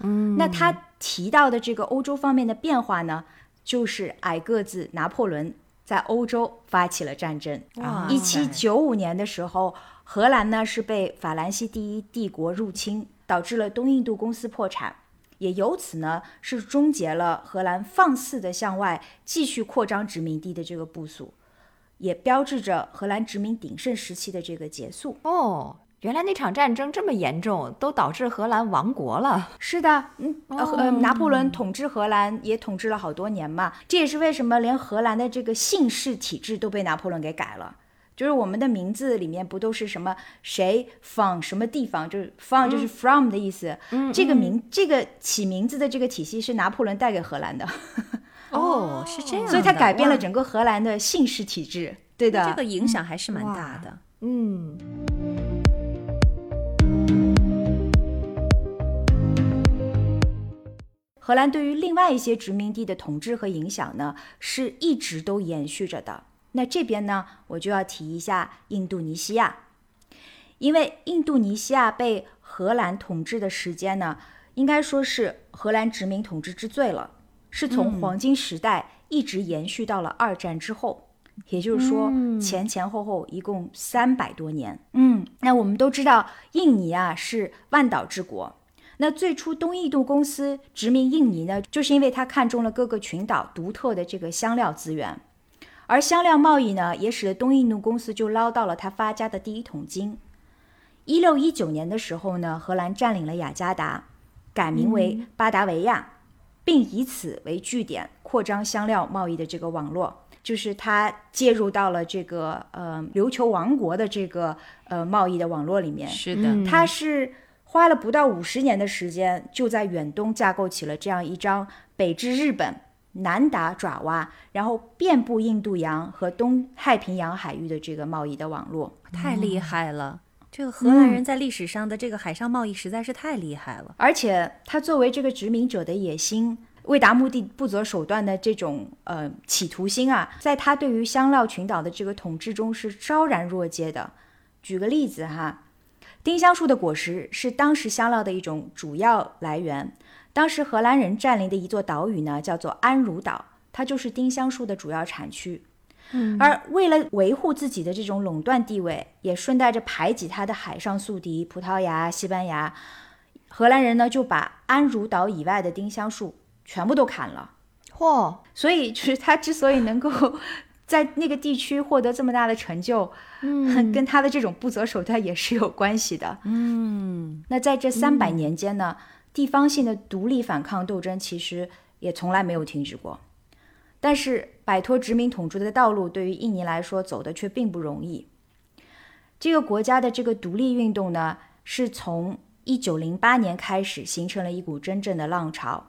嗯，那他提到的这个欧洲方面的变化呢，就是矮个子拿破仑在欧洲发起了战争。一七九五年的时候，荷兰呢是被法兰西第一帝国入侵，导致了东印度公司破产。也由此呢，是终结了荷兰放肆的向外继续扩张殖民地的这个部署，也标志着荷兰殖民鼎盛时期的这个结束。哦，原来那场战争这么严重，都导致荷兰亡国了。是的，嗯，呃，拿破仑统治荷兰也统治了好多年嘛，这也是为什么连荷兰的这个姓氏体制都被拿破仑给改了。就是我们的名字里面不都是什么谁 from 什么地方，就是 from 就是 from 的意思。嗯，这个名这个起名字的这个体系是拿破仑带给荷兰的。哦，是这样，所以他改变了整个荷兰的姓氏体制。对的，这个影响还是蛮大的。嗯。荷兰对于另外一些殖民地的统治和影响呢，是一直都延续着的。那这边呢，我就要提一下印度尼西亚，因为印度尼西亚被荷兰统治的时间呢，应该说是荷兰殖民统治之最了，是从黄金时代一直延续到了二战之后，也就是说前前后后一共三百多年。嗯，那我们都知道，印尼啊是万岛之国，那最初东印度公司殖民印尼呢，就是因为他看中了各个群岛独特的这个香料资源。而香料贸易呢，也使得东印度公司就捞到了他发家的第一桶金。一六一九年的时候呢，荷兰占领了雅加达，改名为巴达维亚，并以此为据点扩张香料贸易的这个网络，就是他介入到了这个呃琉球王国的这个呃贸易的网络里面。是的，他是花了不到五十年的时间，就在远东架构起了这样一张北至日本。南达爪哇，然后遍布印度洋和东太平洋海域的这个贸易的网络，太厉害了。这个荷兰人在历史上的这个海上贸易实在是太厉害了。而且他作为这个殖民者的野心，为达目的不择手段的这种呃企图心啊，在他对于香料群岛的这个统治中是昭然若揭的。举个例子哈，丁香树的果实是当时香料的一种主要来源。当时荷兰人占领的一座岛屿呢，叫做安茹岛，它就是丁香树的主要产区。嗯，而为了维护自己的这种垄断地位，也顺带着排挤他的海上宿敌葡萄牙、西班牙，荷兰人呢就把安茹岛以外的丁香树全部都砍了。嚯！[laughs] 所以就是他之所以能够 [laughs] 在那个地区获得这么大的成就，嗯，跟他的这种不择手段也是有关系的。嗯，那在这三百年间呢？地方性的独立反抗斗争其实也从来没有停止过，但是摆脱殖民统治的道路对于印尼来说走的却并不容易。这个国家的这个独立运动呢，是从一九零八年开始形成了一股真正的浪潮。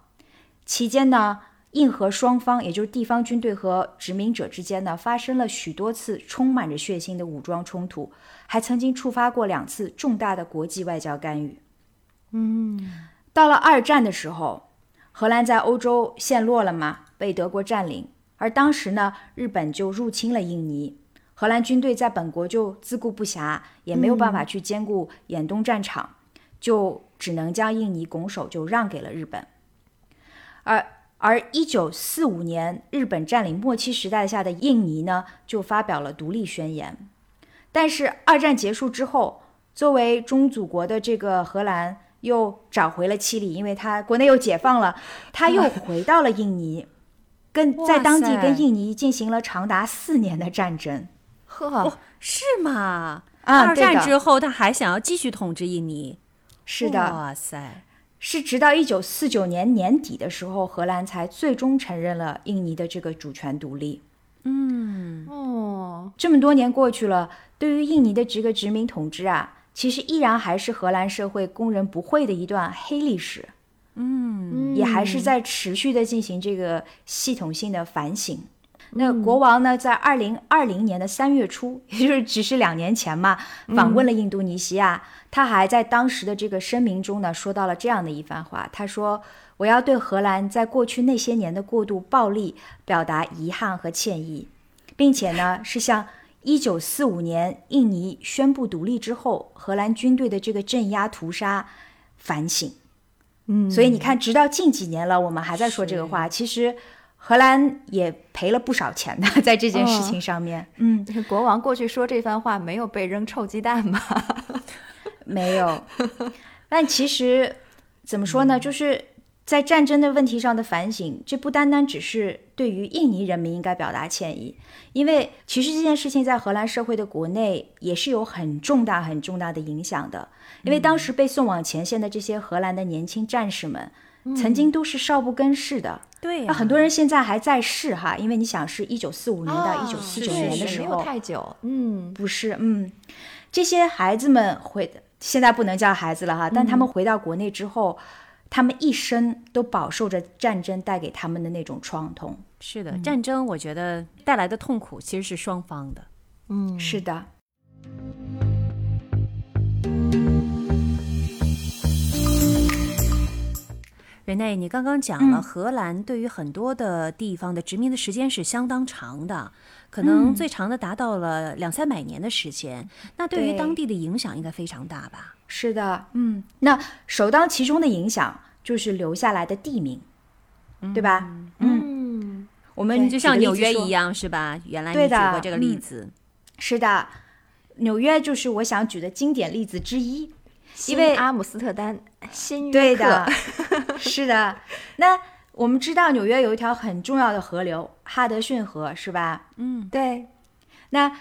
期间呢，印荷双方，也就是地方军队和殖民者之间呢，发生了许多次充满着血腥的武装冲突，还曾经触发过两次重大的国际外交干预。嗯。到了二战的时候，荷兰在欧洲陷落了嘛，被德国占领。而当时呢，日本就入侵了印尼，荷兰军队在本国就自顾不暇，也没有办法去兼顾远东战场，就只能将印尼拱手就让给了日本。而而一九四五年，日本占领末期时代下的印尼呢，就发表了独立宣言。但是二战结束之后，作为中祖国的这个荷兰。又找回了七里，因为他国内又解放了，他又回到了印尼，[laughs] 跟在当地跟印尼进行了长达四年的战争。呵，是吗？啊，二战之后他还想要继续统治印尼？是的，哇塞，是直到一九四九年年底的时候，荷兰才最终承认了印尼的这个主权独立。嗯，哦，这么多年过去了，对于印尼的这个殖民统治啊，其实依然还是荷兰社会供人不讳的一段黑历史。嗯，也还是在持续的进行这个系统性的反省。那国王呢，在二零二零年的三月初，[laughs] 也就是只是两年前嘛，访问了印度尼西亚。他还在当时的这个声明中呢，说到了这样的一番话：他说，我要对荷兰在过去那些年的过度暴力表达遗憾和歉意，并且呢，是向一九四五年印尼宣布独立之后，荷兰军队的这个镇压屠杀反省。嗯，所以你看，直到近几年了，我们还在说这个话。其实荷兰也赔了不少钱的，在这件事情上面。嗯，国王过去说这番话没有被扔臭鸡蛋吧？[laughs] 没有。但其实怎么说呢？就是在战争的问题上的反省，这不单单只是对于印尼人民应该表达歉意，因为其实这件事情在荷兰社会的国内也是有很重大、很重大的影响的。因为当时被送往前线的这些荷兰的年轻战士们，曾经都是少不更事的。对很多人现在还在世哈，因为你想是一九四五年到一九四九年的时候，没有太久。嗯，不是，嗯，这些孩子们回现在不能叫孩子了哈，但他们回到国内之后，他们一生都饱受着战争带给他们的那种创痛。是的，战争我觉得带来的痛苦其实是双方的。嗯，是的，任内，你刚刚讲了荷兰对于很多的地方的殖民的时间是相当长的，可能最长的达到了两三百年的时间。那对于当地的影响应该非常大吧？是的，嗯，那首当其冲的影响就是留下来的地名，对吧？嗯，嗯，我们就像纽约一样。是吧？原来你举过这个例嗯子。是的，纽约就是我想举的经典例子之一。因为阿姆斯特丹新约对克的，是的。那我们知道纽约有一条很重要的河流哈德逊河，是吧？嗯，对，那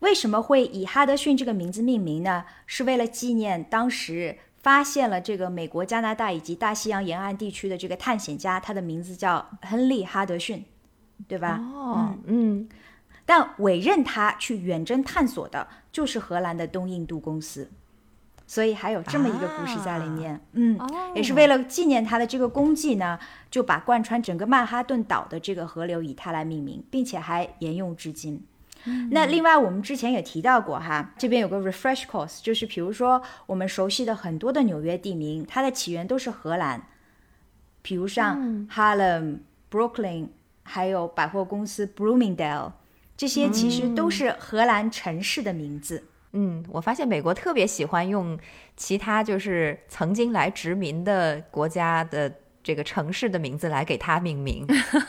为什么会以哈德逊这个名字命名呢？是为了纪念当时发现了这个美国、加拿大以及大西洋沿岸地区的这个探险家，他的名字叫亨利·哈德逊，对吧？哦，嗯，但委任他去远征探索的就是荷兰的东印度公司，所以还有这么一个故事在里面。嗯，哦也是为了纪念他的这个功绩呢，就把贯穿整个曼哈顿岛的这个河流以他来命名，并且还沿用至今。那另外，我们之前也提到过哈，这边有个 refresh course，就是比如说我们熟悉的很多的纽约地名，它的起源都是荷兰，比如像 Harlem、Brooklyn，还有百货公司 Bloomingdale，这些其实都是荷兰城市的名字。嗯，我发现美国特别喜欢用其他就是曾经来殖民的国家的这个城市的名字来给它命名。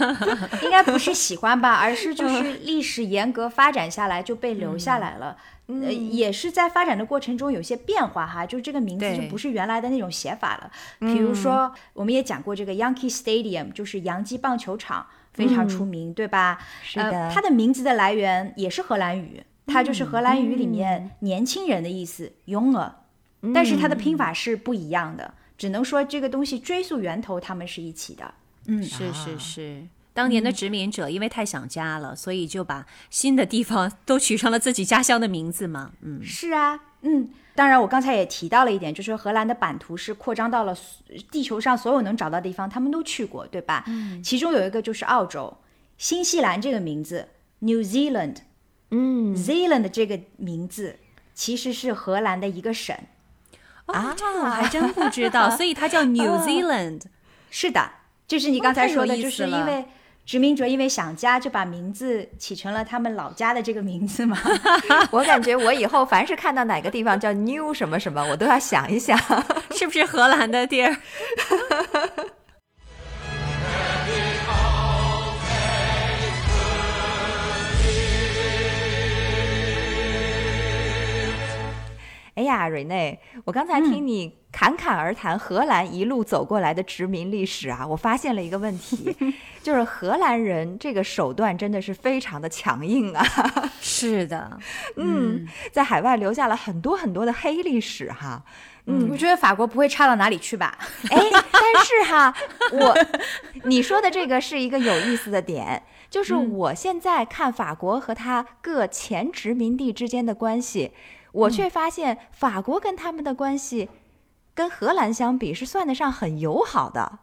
[laughs] 应该不是喜欢吧，而是就是历史严格发展下来就被留下来了。呃，也是在发展的过程中有些变化哈，就这个名字就不是原来的那种写法了。比如说，我们也讲过这个 Yankee Stadium，就是洋基棒球场，非常出名，对吧？是的呃，它的名字的来源也是荷兰语，它就是荷兰语里面年轻人的意思 y o u n g e r 但是它的拼法是不一样的，只能说这个东西追溯源头，他们是一起的。嗯，是是是。当年的殖民者因为太想家了，所以就把新的地方都取上了自己家乡的名字嘛。嗯，是啊，嗯，当然我刚才也提到了一点，就是荷兰的版图是扩张到了地球上所有能找到的地方，他们都去过，对吧？嗯，其中有一个就是澳洲，新西兰这个名字 New Zealand，嗯 Zealand 这个名字其实是荷兰的一个省。啊，这个我还真不知道，[laughs] 所以它叫 New Zealand。是的，就是你刚才说的，就是因为殖民者因为想家，就把名字起成了他们老家的这个名字嘛。[laughs] 我感觉我以后凡是看到哪个地方叫 New 什么什么，我都要想一想。[laughs] 是不是荷兰的地儿？[laughs] 哎呀，瑞内，我刚才听你侃侃而谈荷兰一路走过来的殖民历史啊，我发现了一个问题，[laughs] 就是荷兰人这个手段真的是非常的强硬啊。[laughs] 是的，嗯，在海外留下了很多很多的黑历史哈。嗯，我觉得法国不会差到哪里去吧？哎，但是哈，我你说的这个是一个有意思的点，就是我现在看法国和他各前殖民地之间的关系，我却发现法国跟他们的关系跟荷兰相比是算得上很友好的。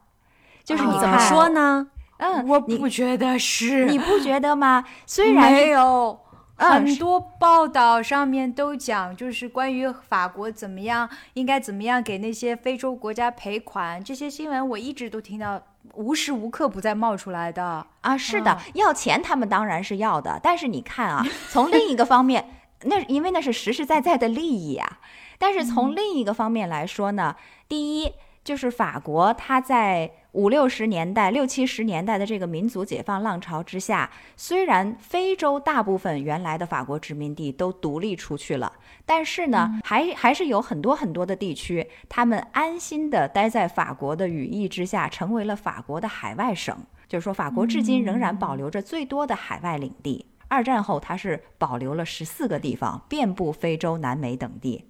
就是你怎么说呢？嗯，我不觉得是，你不觉得吗？虽然没有。很多报道上面都讲，就是关于法国怎么样，应该怎么样给那些非洲国家赔款，这些新闻我一直都听到，无时无刻不在冒出来的啊。是的，要钱他们当然是要的，但是你看啊，[laughs] 从另一个方面，那因为那是实实在在的利益啊。但是从另一个方面来说呢，第一就是法国它在。五六十年代、六七十年代的这个民族解放浪潮之下，虽然非洲大部分原来的法国殖民地都独立出去了，但是呢，还还是有很多很多的地区，他们安心的待在法国的羽翼之下，成为了法国的海外省。就是说，法国至今仍然保留着最多的海外领地。二战后，它是保留了十四个地方，遍布非洲、南美等地。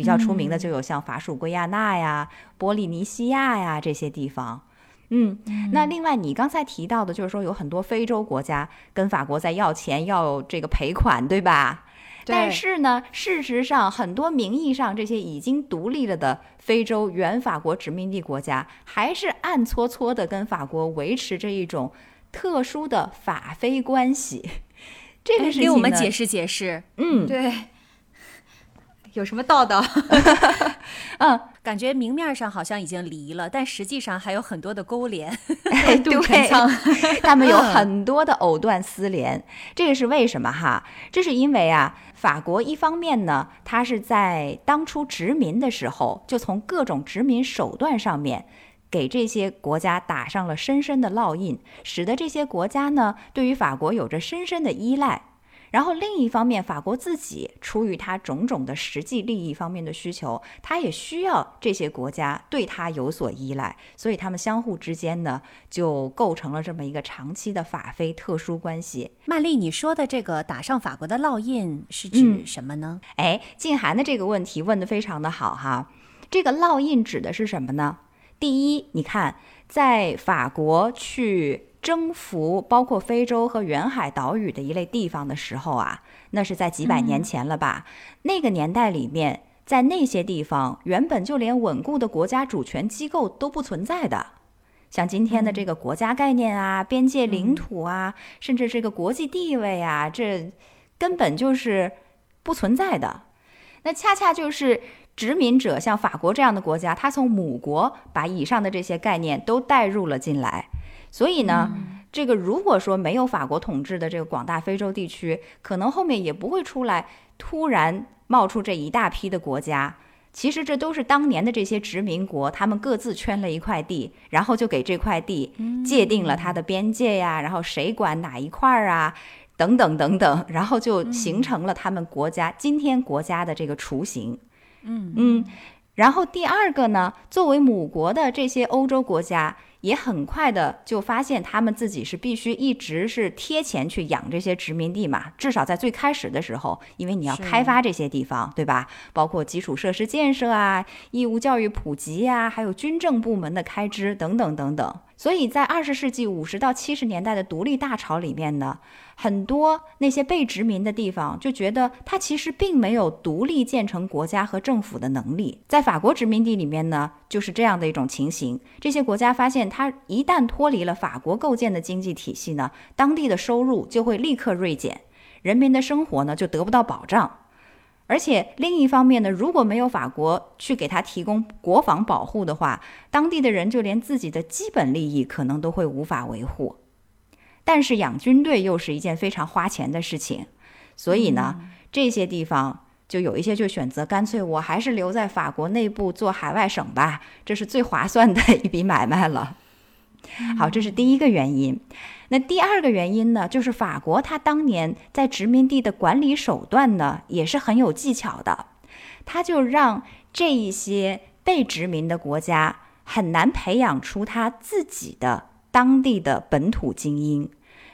比较出名的就有像法属圭亚那呀、波利尼西亚呀这些地方。嗯，那另外你刚才提到的，就是说有很多非洲国家跟法国在要钱，要这个赔款，对吧？但是呢，事实上很多名义上这些已经独立了的非洲原法国殖民地国家，还是暗搓搓的跟法国维持着一种特殊的法非关系。这个给我们解释解释。嗯，对。有什么道道？[laughs] 嗯，感觉明面上好像已经离了，但实际上还有很多的勾连。[laughs] [laughs] 对，他们有很多的藕断丝连。这个是为什么哈？这是因为啊，法国一方面呢，它是在当初殖民的时候，就从各种殖民手段上面给这些国家打上了深深的烙印，使得这些国家呢，对于法国有着深深的依赖。然后另一方面，法国自己出于它种种的实际利益方面的需求，它也需要这些国家对它有所依赖，所以他们相互之间呢，就构成了这么一个长期的法非特殊关系。曼丽，你说的这个打上法国的烙印是指什么呢？哎，静涵的这个问题问得非常的好哈。这个烙印指的是什么呢？第一，你看，在法国去。征服包括非洲和远海岛屿的一类地方的时候啊，那是在几百年前了吧？那个年代里面，在那些地方，原本就连稳固的国家主权机构都不存在的，像今天的这个国家概念啊、边界领土啊，甚至这个国际地位啊，这根本就是不存在的。那恰恰就是殖民者，像法国这样的国家，他从母国把以上的这些概念都带入了进来。所以呢，这个如果说没有法国统治的这个广大非洲地区，可能后面也不会出来突然冒出这一大批的国家。其实这都是当年的这些殖民国，他们各自圈了一块地，然后就给这块地界定了它的边界呀，然后谁管哪一块儿啊，等等等等，然后就形成了他们国家今天国家的这个雏形。嗯嗯，然后第二个呢，作为母国的这些欧洲国家。也很快的就发现，他们自己是必须一直是贴钱去养这些殖民地嘛，至少在最开始的时候，因为你要开发这些地方，对吧？包括基础设施建设啊、义务教育普及呀，还有军政部门的开支等等等等。所以在二十世纪五十到七十年代的独立大潮里面呢，很多那些被殖民的地方就觉得它其实并没有独立建成国家和政府的能力。在法国殖民地里面呢，就是这样的一种情形。这些国家发现，它一旦脱离了法国构建的经济体系呢，当地的收入就会立刻锐减，人民的生活呢就得不到保障。而且另一方面呢，如果没有法国去给他提供国防保护的话，当地的人就连自己的基本利益可能都会无法维护。但是养军队又是一件非常花钱的事情，所以呢，这些地方就有一些就选择干脆我还是留在法国内部做海外省吧，这是最划算的一笔买卖了。好，这是第一个原因。那第二个原因呢，就是法国它当年在殖民地的管理手段呢，也是很有技巧的。它就让这一些被殖民的国家很难培养出他自己的当地的本土精英。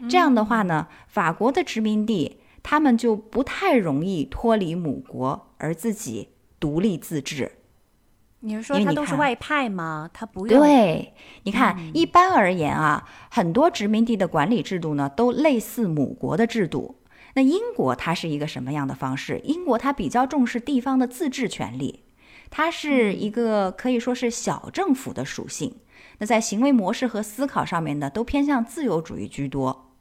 这样的话呢，法国的殖民地他们就不太容易脱离母国而自己独立自治。你是说他都是外派吗？他不用？对，你看，一般而言啊，很多殖民地的管理制度呢，都类似母国的制度。那英国它是一个什么样的方式？英国它比较重视地方的自治权利，它是一个可以说是小政府的属性。那在行为模式和思考上面呢，都偏向自由主义居多。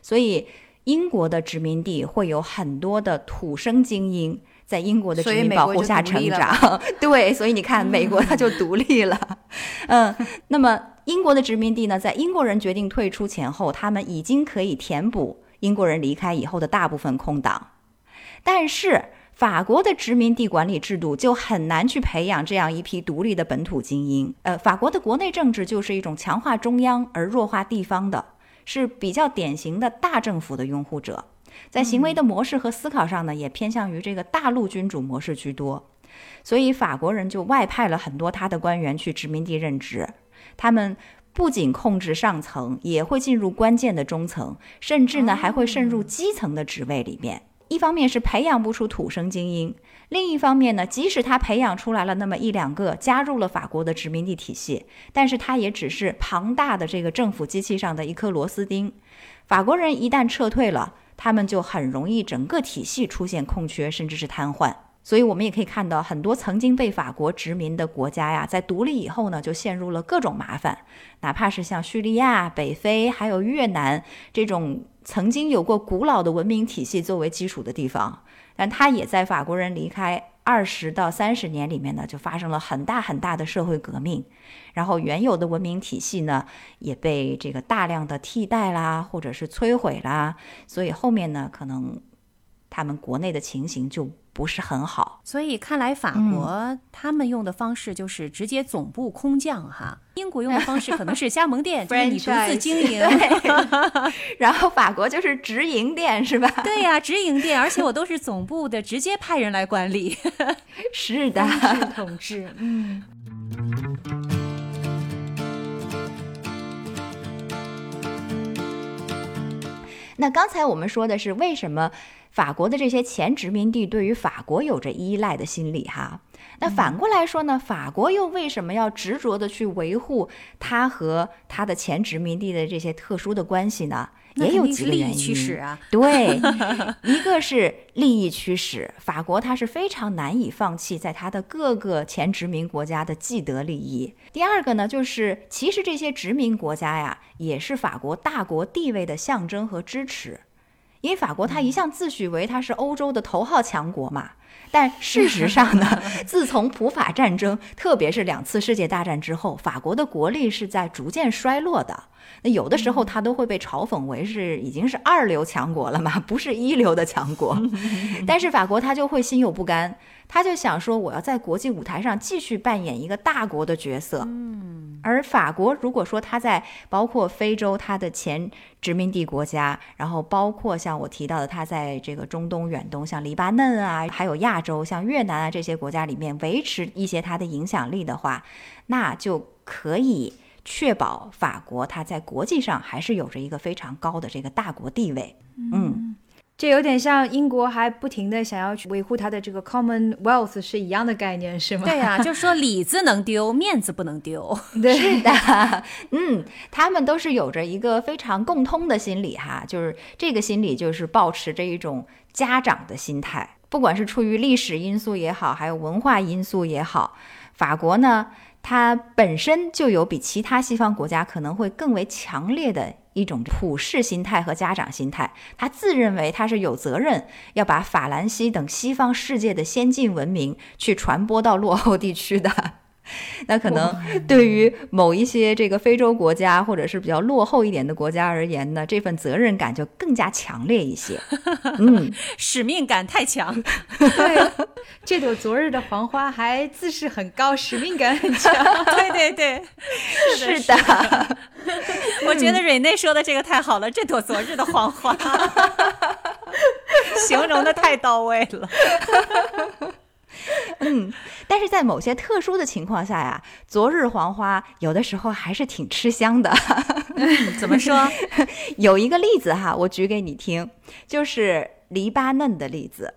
所以，英国的殖民地会有很多的土生精英。在英国的殖民保护下成长，[laughs] 对，所以你看，美国它就独立了。嗯，那么英国的殖民地呢，在英国人决定退出前后，他们已经可以填补英国人离开以后的大部分空档。但是法国的殖民地管理制度就很难去培养这样一批独立的本土精英。呃，法国的国内政治就是一种强化中央而弱化地方的，是比较典型的大政府的拥护者。在行为的模式和思考上呢，也偏向于这个大陆君主模式居多，所以法国人就外派了很多他的官员去殖民地任职。他们不仅控制上层，也会进入关键的中层，甚至呢还会渗入基层的职位里面。一方面是培养不出土生精英，另一方面呢，即使他培养出来了那么一两个加入了法国的殖民地体系，但是他也只是庞大的这个政府机器上的一颗螺丝钉。法国人一旦撤退了。他们就很容易整个体系出现空缺，甚至是瘫痪。所以，我们也可以看到很多曾经被法国殖民的国家呀，在独立以后呢，就陷入了各种麻烦。哪怕是像叙利亚、北非，还有越南这种曾经有过古老的文明体系作为基础的地方，但它也在法国人离开。二十到三十年里面呢，就发生了很大很大的社会革命，然后原有的文明体系呢，也被这个大量的替代啦，或者是摧毁啦，所以后面呢，可能他们国内的情形就。不是很好，所以看来法国他们用的方式就是直接总部空降哈。英国用的方式可能是加盟店，[laughs] 就是你独自经营，[laughs] 然后法国就是直营店是吧？对呀，直营店，而且我都是总部的，直接派人来管理。[laughs] 是的，统治，嗯。那刚才我们说的是为什么？法国的这些前殖民地对于法国有着依赖的心理，哈。那反过来说呢？法国又为什么要执着的去维护它和它的前殖民地的这些特殊的关系呢？也有几个原因。对，一个是利益驱使，法国它是非常难以放弃在它的各个前殖民国家的既得利益。第二个呢，就是其实这些殖民国家呀，也是法国大国地位的象征和支持。因为法国它一向自诩为它是欧洲的头号强国嘛，但事实上呢，[laughs] 自从普法战争，特别是两次世界大战之后，法国的国力是在逐渐衰落的。那有的时候它都会被嘲讽为是已经是二流强国了嘛，不是一流的强国。[laughs] 但是法国它就会心有不甘。他就想说，我要在国际舞台上继续扮演一个大国的角色。嗯，而法国如果说他在包括非洲他的前殖民地国家，然后包括像我提到的，他在这个中东远东，像黎巴嫩啊，还有亚洲像越南啊这些国家里面维持一些他的影响力的话，那就可以确保法国它在国际上还是有着一个非常高的这个大国地位。嗯。这有点像英国还不停的想要去维护它的这个 Commonwealth 是一样的概念，是吗？对呀，就说里子能丢，面子不能丢。[laughs] 是的，嗯，他们都是有着一个非常共通的心理哈，就是这个心理就是保持着一种家长的心态，不管是出于历史因素也好，还有文化因素也好，法国呢，它本身就有比其他西方国家可能会更为强烈的。一种普世心态和家长心态，他自认为他是有责任要把法兰西等西方世界的先进文明去传播到落后地区的。[laughs] 那可能对于某一些这个非洲国家或者是比较落后一点的国家而言呢，这份责任感就更加强烈一些。[laughs] 嗯，使命感太强。对，[laughs] 这朵昨日的黄花还自视很高，使命感很强。对对对，是的。我觉得瑞内说的这个太好了，这朵昨日的黄花，形容的太到位了。[laughs] 嗯，但是在某些特殊的情况下呀，昨日黄花有的时候还是挺吃香的。怎么说？[laughs] 有一个例子哈，我举给你听，就是黎巴嫩的例子。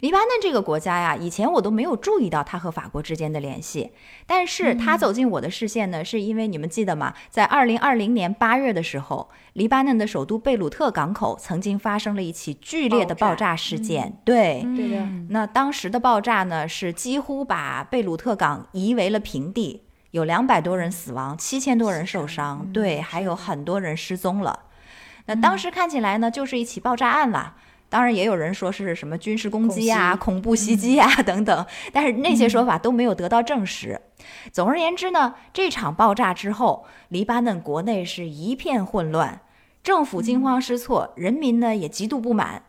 黎巴嫩这个国家呀，以前我都没有注意到它和法国之间的联系，但是它走进我的视线呢，是因为你们记得吗？在二零二零年八月的时候，黎巴嫩的首都贝鲁特港口曾经发生了一起剧烈的爆炸事件。对，对的。那当时的爆炸呢，是几乎把贝鲁特港夷为了平地，有两百多人死亡，七千多人受伤，对，还有很多人失踪了。那当时看起来呢，就是一起爆炸案了。当然，也有人说是什么军事攻击啊、恐怖袭击啊等等，但是那些说法都没有得到证实。总而言之呢，这场爆炸之后，黎巴嫩国内是一片混乱，政府惊慌失措，人民呢也极度不满。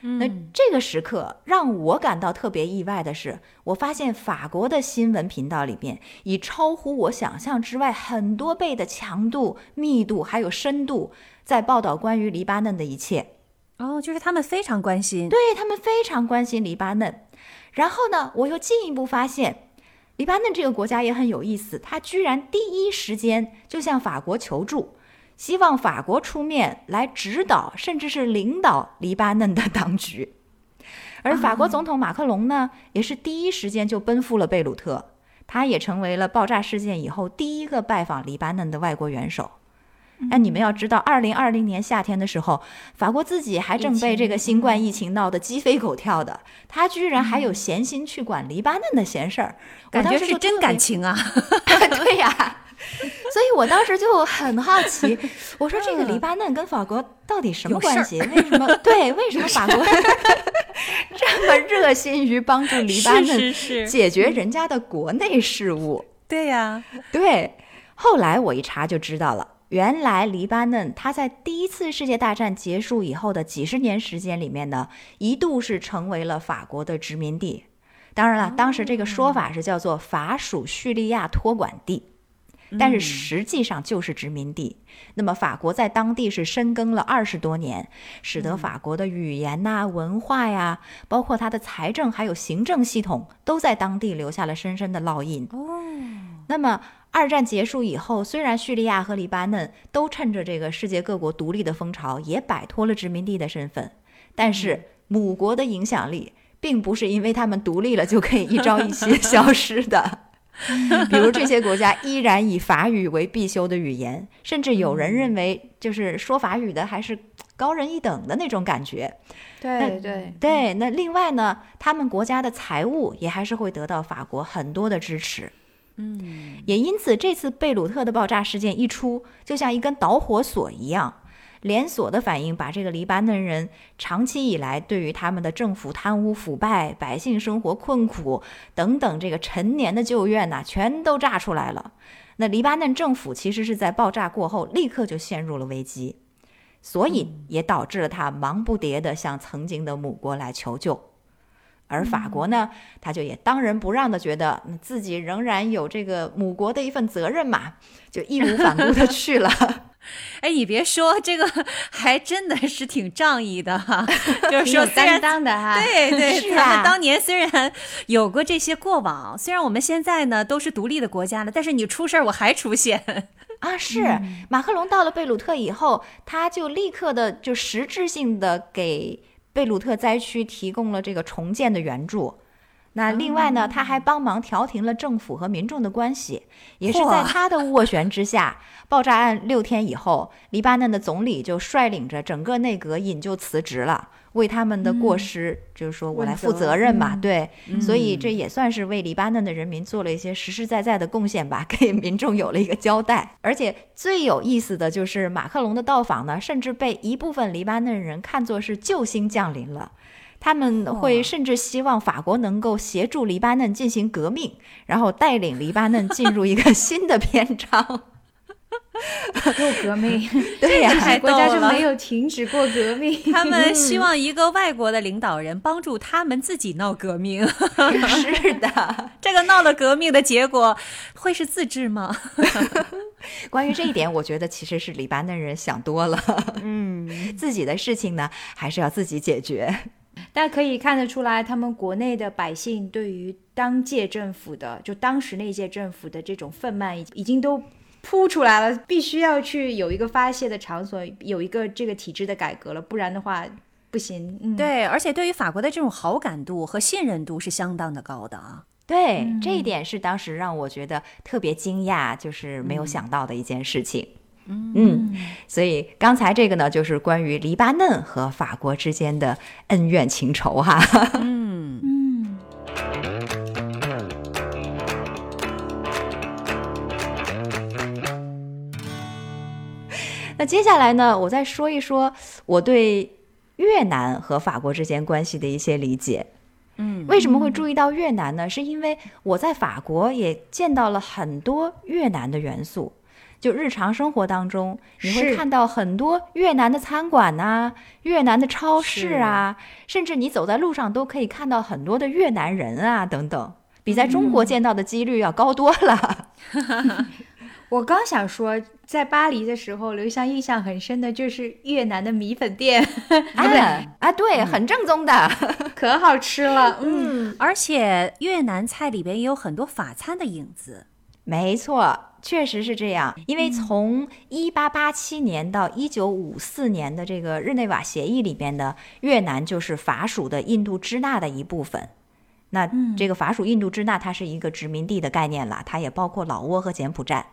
那这个时刻让我感到特别意外的是，我发现法国的新闻频道里边以超乎我想象之外很多倍的强度、密度还有深度，在报道关于黎巴嫩的一切。哦，就是他们非常关心，对他们非常关心黎巴嫩。然后呢，我又进一步发现，黎巴嫩这个国家也很有意思，他居然第一时间就向法国求助，希望法国出面来指导，甚至是领导黎巴嫩的当局。而法国总统马克龙呢，也是第一时间就奔赴了贝鲁特，他也成为了爆炸事件以后第一个拜访黎巴嫩的外国元首。那你们要知道，二零二零年夏天的时候，法国自己还正被这个新冠疫情闹得鸡飞狗跳的，他居然还有闲心去管黎巴嫩的闲事儿，感觉是真感情啊！[laughs] 对呀，所以我当时就很好奇，我说这个黎巴嫩跟法国到底什么关系？为什么？[laughs] 对，为什么法国 [laughs] 这么热心于帮助黎巴嫩解决人家的国内事务？对呀，对。后来我一查就知道了。原来黎巴嫩，它在第一次世界大战结束以后的几十年时间里面呢，一度是成为了法国的殖民地。当然了，当时这个说法是叫做法属叙利亚托管地，但是实际上就是殖民地。那么法国在当地是深耕了二十多年，使得法国的语言呐、文化呀，包括它的财政还有行政系统，都在当地留下了深深的烙印。哦，那么。二战结束以后，虽然叙利亚和黎巴嫩都趁着这个世界各国独立的风潮，也摆脱了殖民地的身份，但是母国的影响力并不是因为他们独立了就可以一朝一夕消失的。[laughs] 比如这些国家依然以法语为必修的语言，甚至有人认为，就是说法语的还是高人一等的那种感觉。对对对，那另外呢，他们国家的财务也还是会得到法国很多的支持。嗯，也因此，这次贝鲁特的爆炸事件一出，就像一根导火索一样，连锁的反应把这个黎巴嫩人长期以来对于他们的政府贪污腐败、百姓生活困苦等等这个陈年的旧怨呐，全都炸出来了。那黎巴嫩政府其实是在爆炸过后立刻就陷入了危机，所以也导致了他忙不迭地向曾经的母国来求救。而法国呢，他就也当仁不让的觉得自己仍然有这个母国的一份责任嘛，就义无反顾的去了。[laughs] 哎，你别说，这个还真的是挺仗义的哈，[laughs] 就是说担当的哈。对对，是啊。当年虽然有过这些过往，虽然我们现在呢都是独立的国家了，但是你出事儿我还出现 [laughs] 啊。是马克龙到了贝鲁特以后，他就立刻的就实质性的给。贝鲁特灾区提供了这个重建的援助，那另外呢，他还帮忙调停了政府和民众的关系，也是在他的斡旋之下，爆炸案六天以后，黎巴嫩的总理就率领着整个内阁引咎辞职了。为他们的过失，就是说我来负责任嘛，对，所以这也算是为黎巴嫩的人民做了一些实实在在的贡献吧，[laughs] 给民众有了一个交代。而且最有意思的就是马克龙的到访呢，甚至被一部分黎巴嫩人看作是救星降临了，他们会甚至希望法国能够协助黎巴嫩进行革命，然后带领黎巴嫩进入一个新的篇章。又革命，[laughs] 对呀，国家就没有停止过革命。他们希望一个外国的领导人帮助他们自己闹革命。[laughs] 是的，这个闹了革命的结果会是自治吗？[laughs] 关于这一点，我觉得其实是黎巴嫩人想多了。嗯，自己的事情呢，还是要自己解决。但可以看得出来，他们国内的百姓对于当届政府的，就当时那届政府的这种愤懑，已已经都扑出来了，必须要去有一个发泄的场所，有一个这个体制的改革了，不然的话不行。嗯，对，而且对于法国的这种好感度和信任度是相当的高的啊。对，这一点是当时让我觉得特别惊讶，就是没有想到的一件事情。嗯，所以刚才这个呢，就是关于黎巴嫩和法国之间的恩怨情仇哈。嗯嗯。那接下来呢，我再说一说我对越南和法国之间关系的一些理解。嗯，为什么会注意到越南呢？是因为我在法国也见到了很多越南的元素。就日常生活当中，你会看到很多越南的餐馆呐，越南的超市啊，甚至你走在路上都可以看到很多的越南人啊，等等，比在中国见到的几率要高多了。[laughs] 我刚想说，在巴黎的时候留下印象很深的就是越南的米粉店，[laughs] 啊啊，对，很正宗的，可好吃了。[laughs] 嗯，而且越南菜里边也有很多法餐的影子。没错。确实是这样，因为从一八八七年到一九五四年的这个日内瓦协议里边的越南就是法属的印度支那的一部分。那这个法属印度支那，它是一个殖民地的概念了，它也包括老挝和柬埔寨。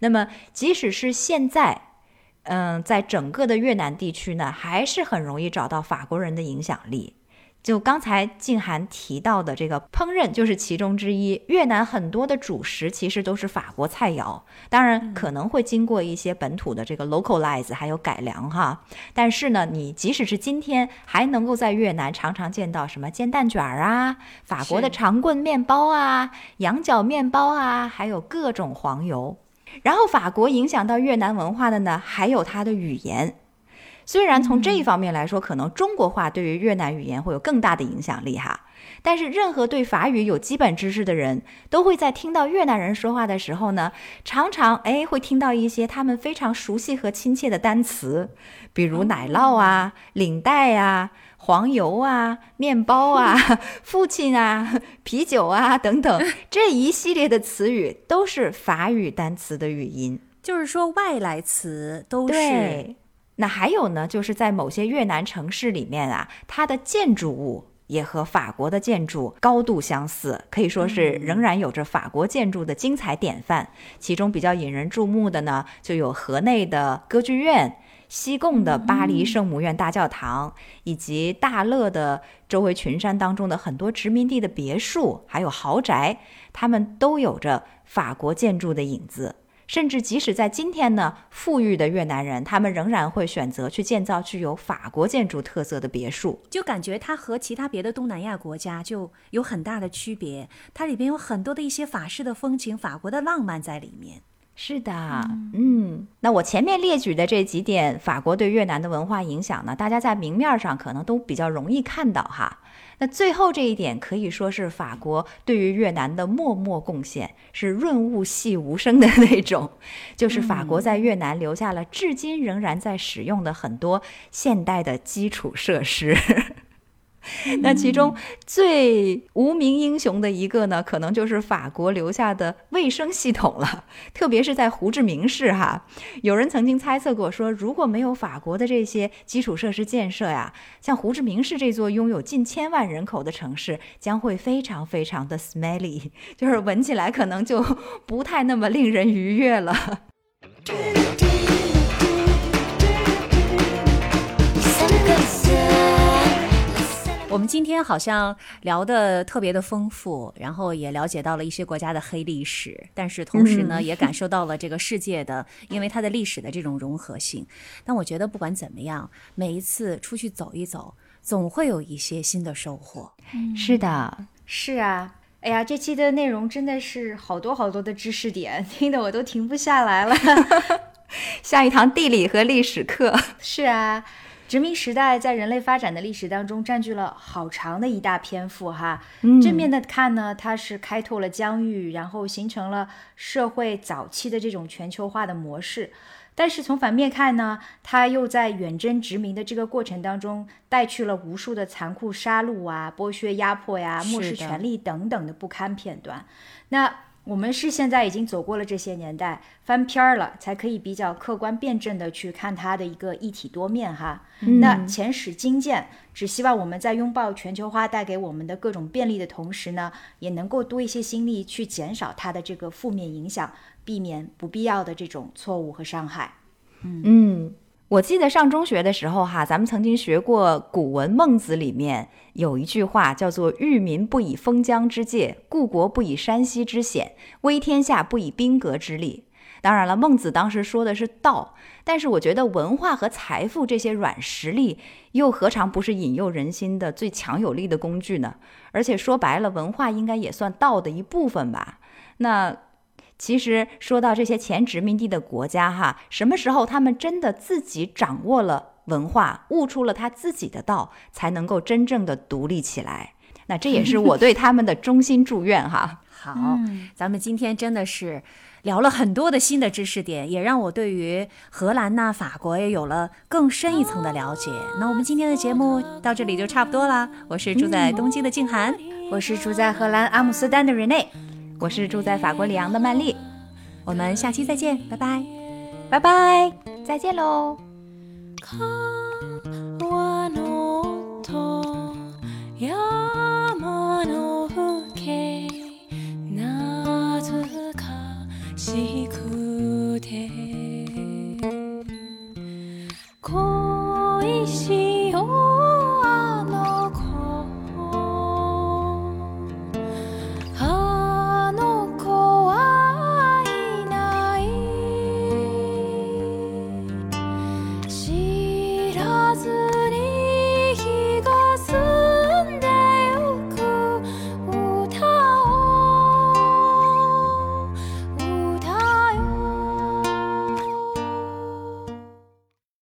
那么即使是现在，嗯，在整个的越南地区呢，还是很容易找到法国人的影响力。就刚才静涵提到的这个烹饪就是其中之一。越南很多的主食其实都是法国菜肴，当然可能会经过一些本土的这个 localize 还有改良哈。但是呢，你即使是今天还能够在越南常常见到什么煎蛋卷儿啊、法国的长棍面包啊、羊角面包啊，还有各种黄油。然后法国影响到越南文化的呢，还有它的语言。虽然从这一方面来说，可能中国话对于越南语言会有更大的影响力哈，但是任何对法语有基本知识的人都会在听到越南人说话的时候呢，常常哎会听到一些他们非常熟悉和亲切的单词，比如奶酪啊、领带啊、黄油啊、面包啊、[laughs] 父亲啊、啤酒啊等等 [laughs] 这一系列的词语都是法语单词的语音，就是说外来词都是。那还有呢，就是在某些越南城市里面啊，它的建筑物也和法国的建筑高度相似，可以说是仍然有着法国建筑的精彩典范。其中比较引人注目的呢，就有河内的歌剧院、西贡的巴黎圣母院大教堂，以及大乐的周围群山当中的很多殖民地的别墅，还有豪宅，它们都有着法国建筑的影子。甚至即使在今天呢，富裕的越南人，他们仍然会选择去建造具有法国建筑特色的别墅，就感觉它和其他别的东南亚国家就有很大的区别。它里边有很多的一些法式的风情，法国的浪漫在里面。是的，嗯，那我前面列举的这几点法国对越南的文化影响呢，大家在明面上可能都比较容易看到哈。那最后这一点可以说是法国对于越南的默默贡献，是润物细无声的 [laughs] 那种，就是法国在越南留下了至今仍然在使用的很多现代的基础设施。那其中最无名英雄的一个呢，可能就是法国留下的卫生系统了。特别是在胡志明市哈，有人曾经猜测过说，如果没有法国的这些基础设施建设呀，像胡志明市这座拥有近千万人口的城市，将会非常非常的 smelly，[laughs] 就是闻起来可能就不太那么令人愉悦了。[laughs] 我们今天好像聊的特别的丰富，然后也了解到了一些国家的黑历史，但是同时呢，也感受到了这个世界的，因为它的历史的这种融合性。但我觉得不管怎么样，每一次出去走一走，总会有一些新的收获。是的，是啊。哎呀，这期的内容真的是好多好多的知识点，[laughs] 听得我都停不下来了，[laughs] 像一堂地理和历史课。是啊。殖民时代在人类发展的历史当中占据了好长的一大篇幅哈。正面的看呢，它是开拓了疆域，然后形成了社会早期的这种全球化的模式。但是从反面看呢，它又在远征殖民的这个过程当中，带去了无数的残酷杀戮啊、剥削、压迫呀、漠视权利等等的不堪片段。那我们是现在已经走过了这些年代，翻篇儿了，才可以比较客观辩证的去看它的一个一体多面哈。那前史精鉴，只希望我们在拥抱全球化带给我们的各种便利的同时呢，也能够多一些心力去减少它的这个负面影响，避免不必要的这种错误和伤害。嗯嗯。我记得上中学的时候，哈，咱们曾经学过古文《孟子》里面有一句话，叫做“欲民不以封疆之戒，故国不以山溪之险，威天下不以兵革之利”。当然了，孟子当时说的是道，但是我觉得文化和财富这些软实力，又何尝不是引诱人心的最强有力的工具呢？而且说白了，文化应该也算道的一部分吧？那。其实说到这些前殖民地的国家，哈，什么时候他们真的自己掌握了文化，悟出了他自己的道，才能够真正的独立起来？那这也是我对他们的衷心祝愿，哈。[laughs] 好，咱们今天真的是聊了很多的新的知识点，也让我对于荷兰呐、法国也有了更深一层的了解。那我们今天的节目到这里就差不多了。我是住在东京的静涵，我是住在荷兰阿姆斯特丹的 Rene。我是住在法国里昂的曼丽，我们下期再见，拜拜，拜拜，再见喽。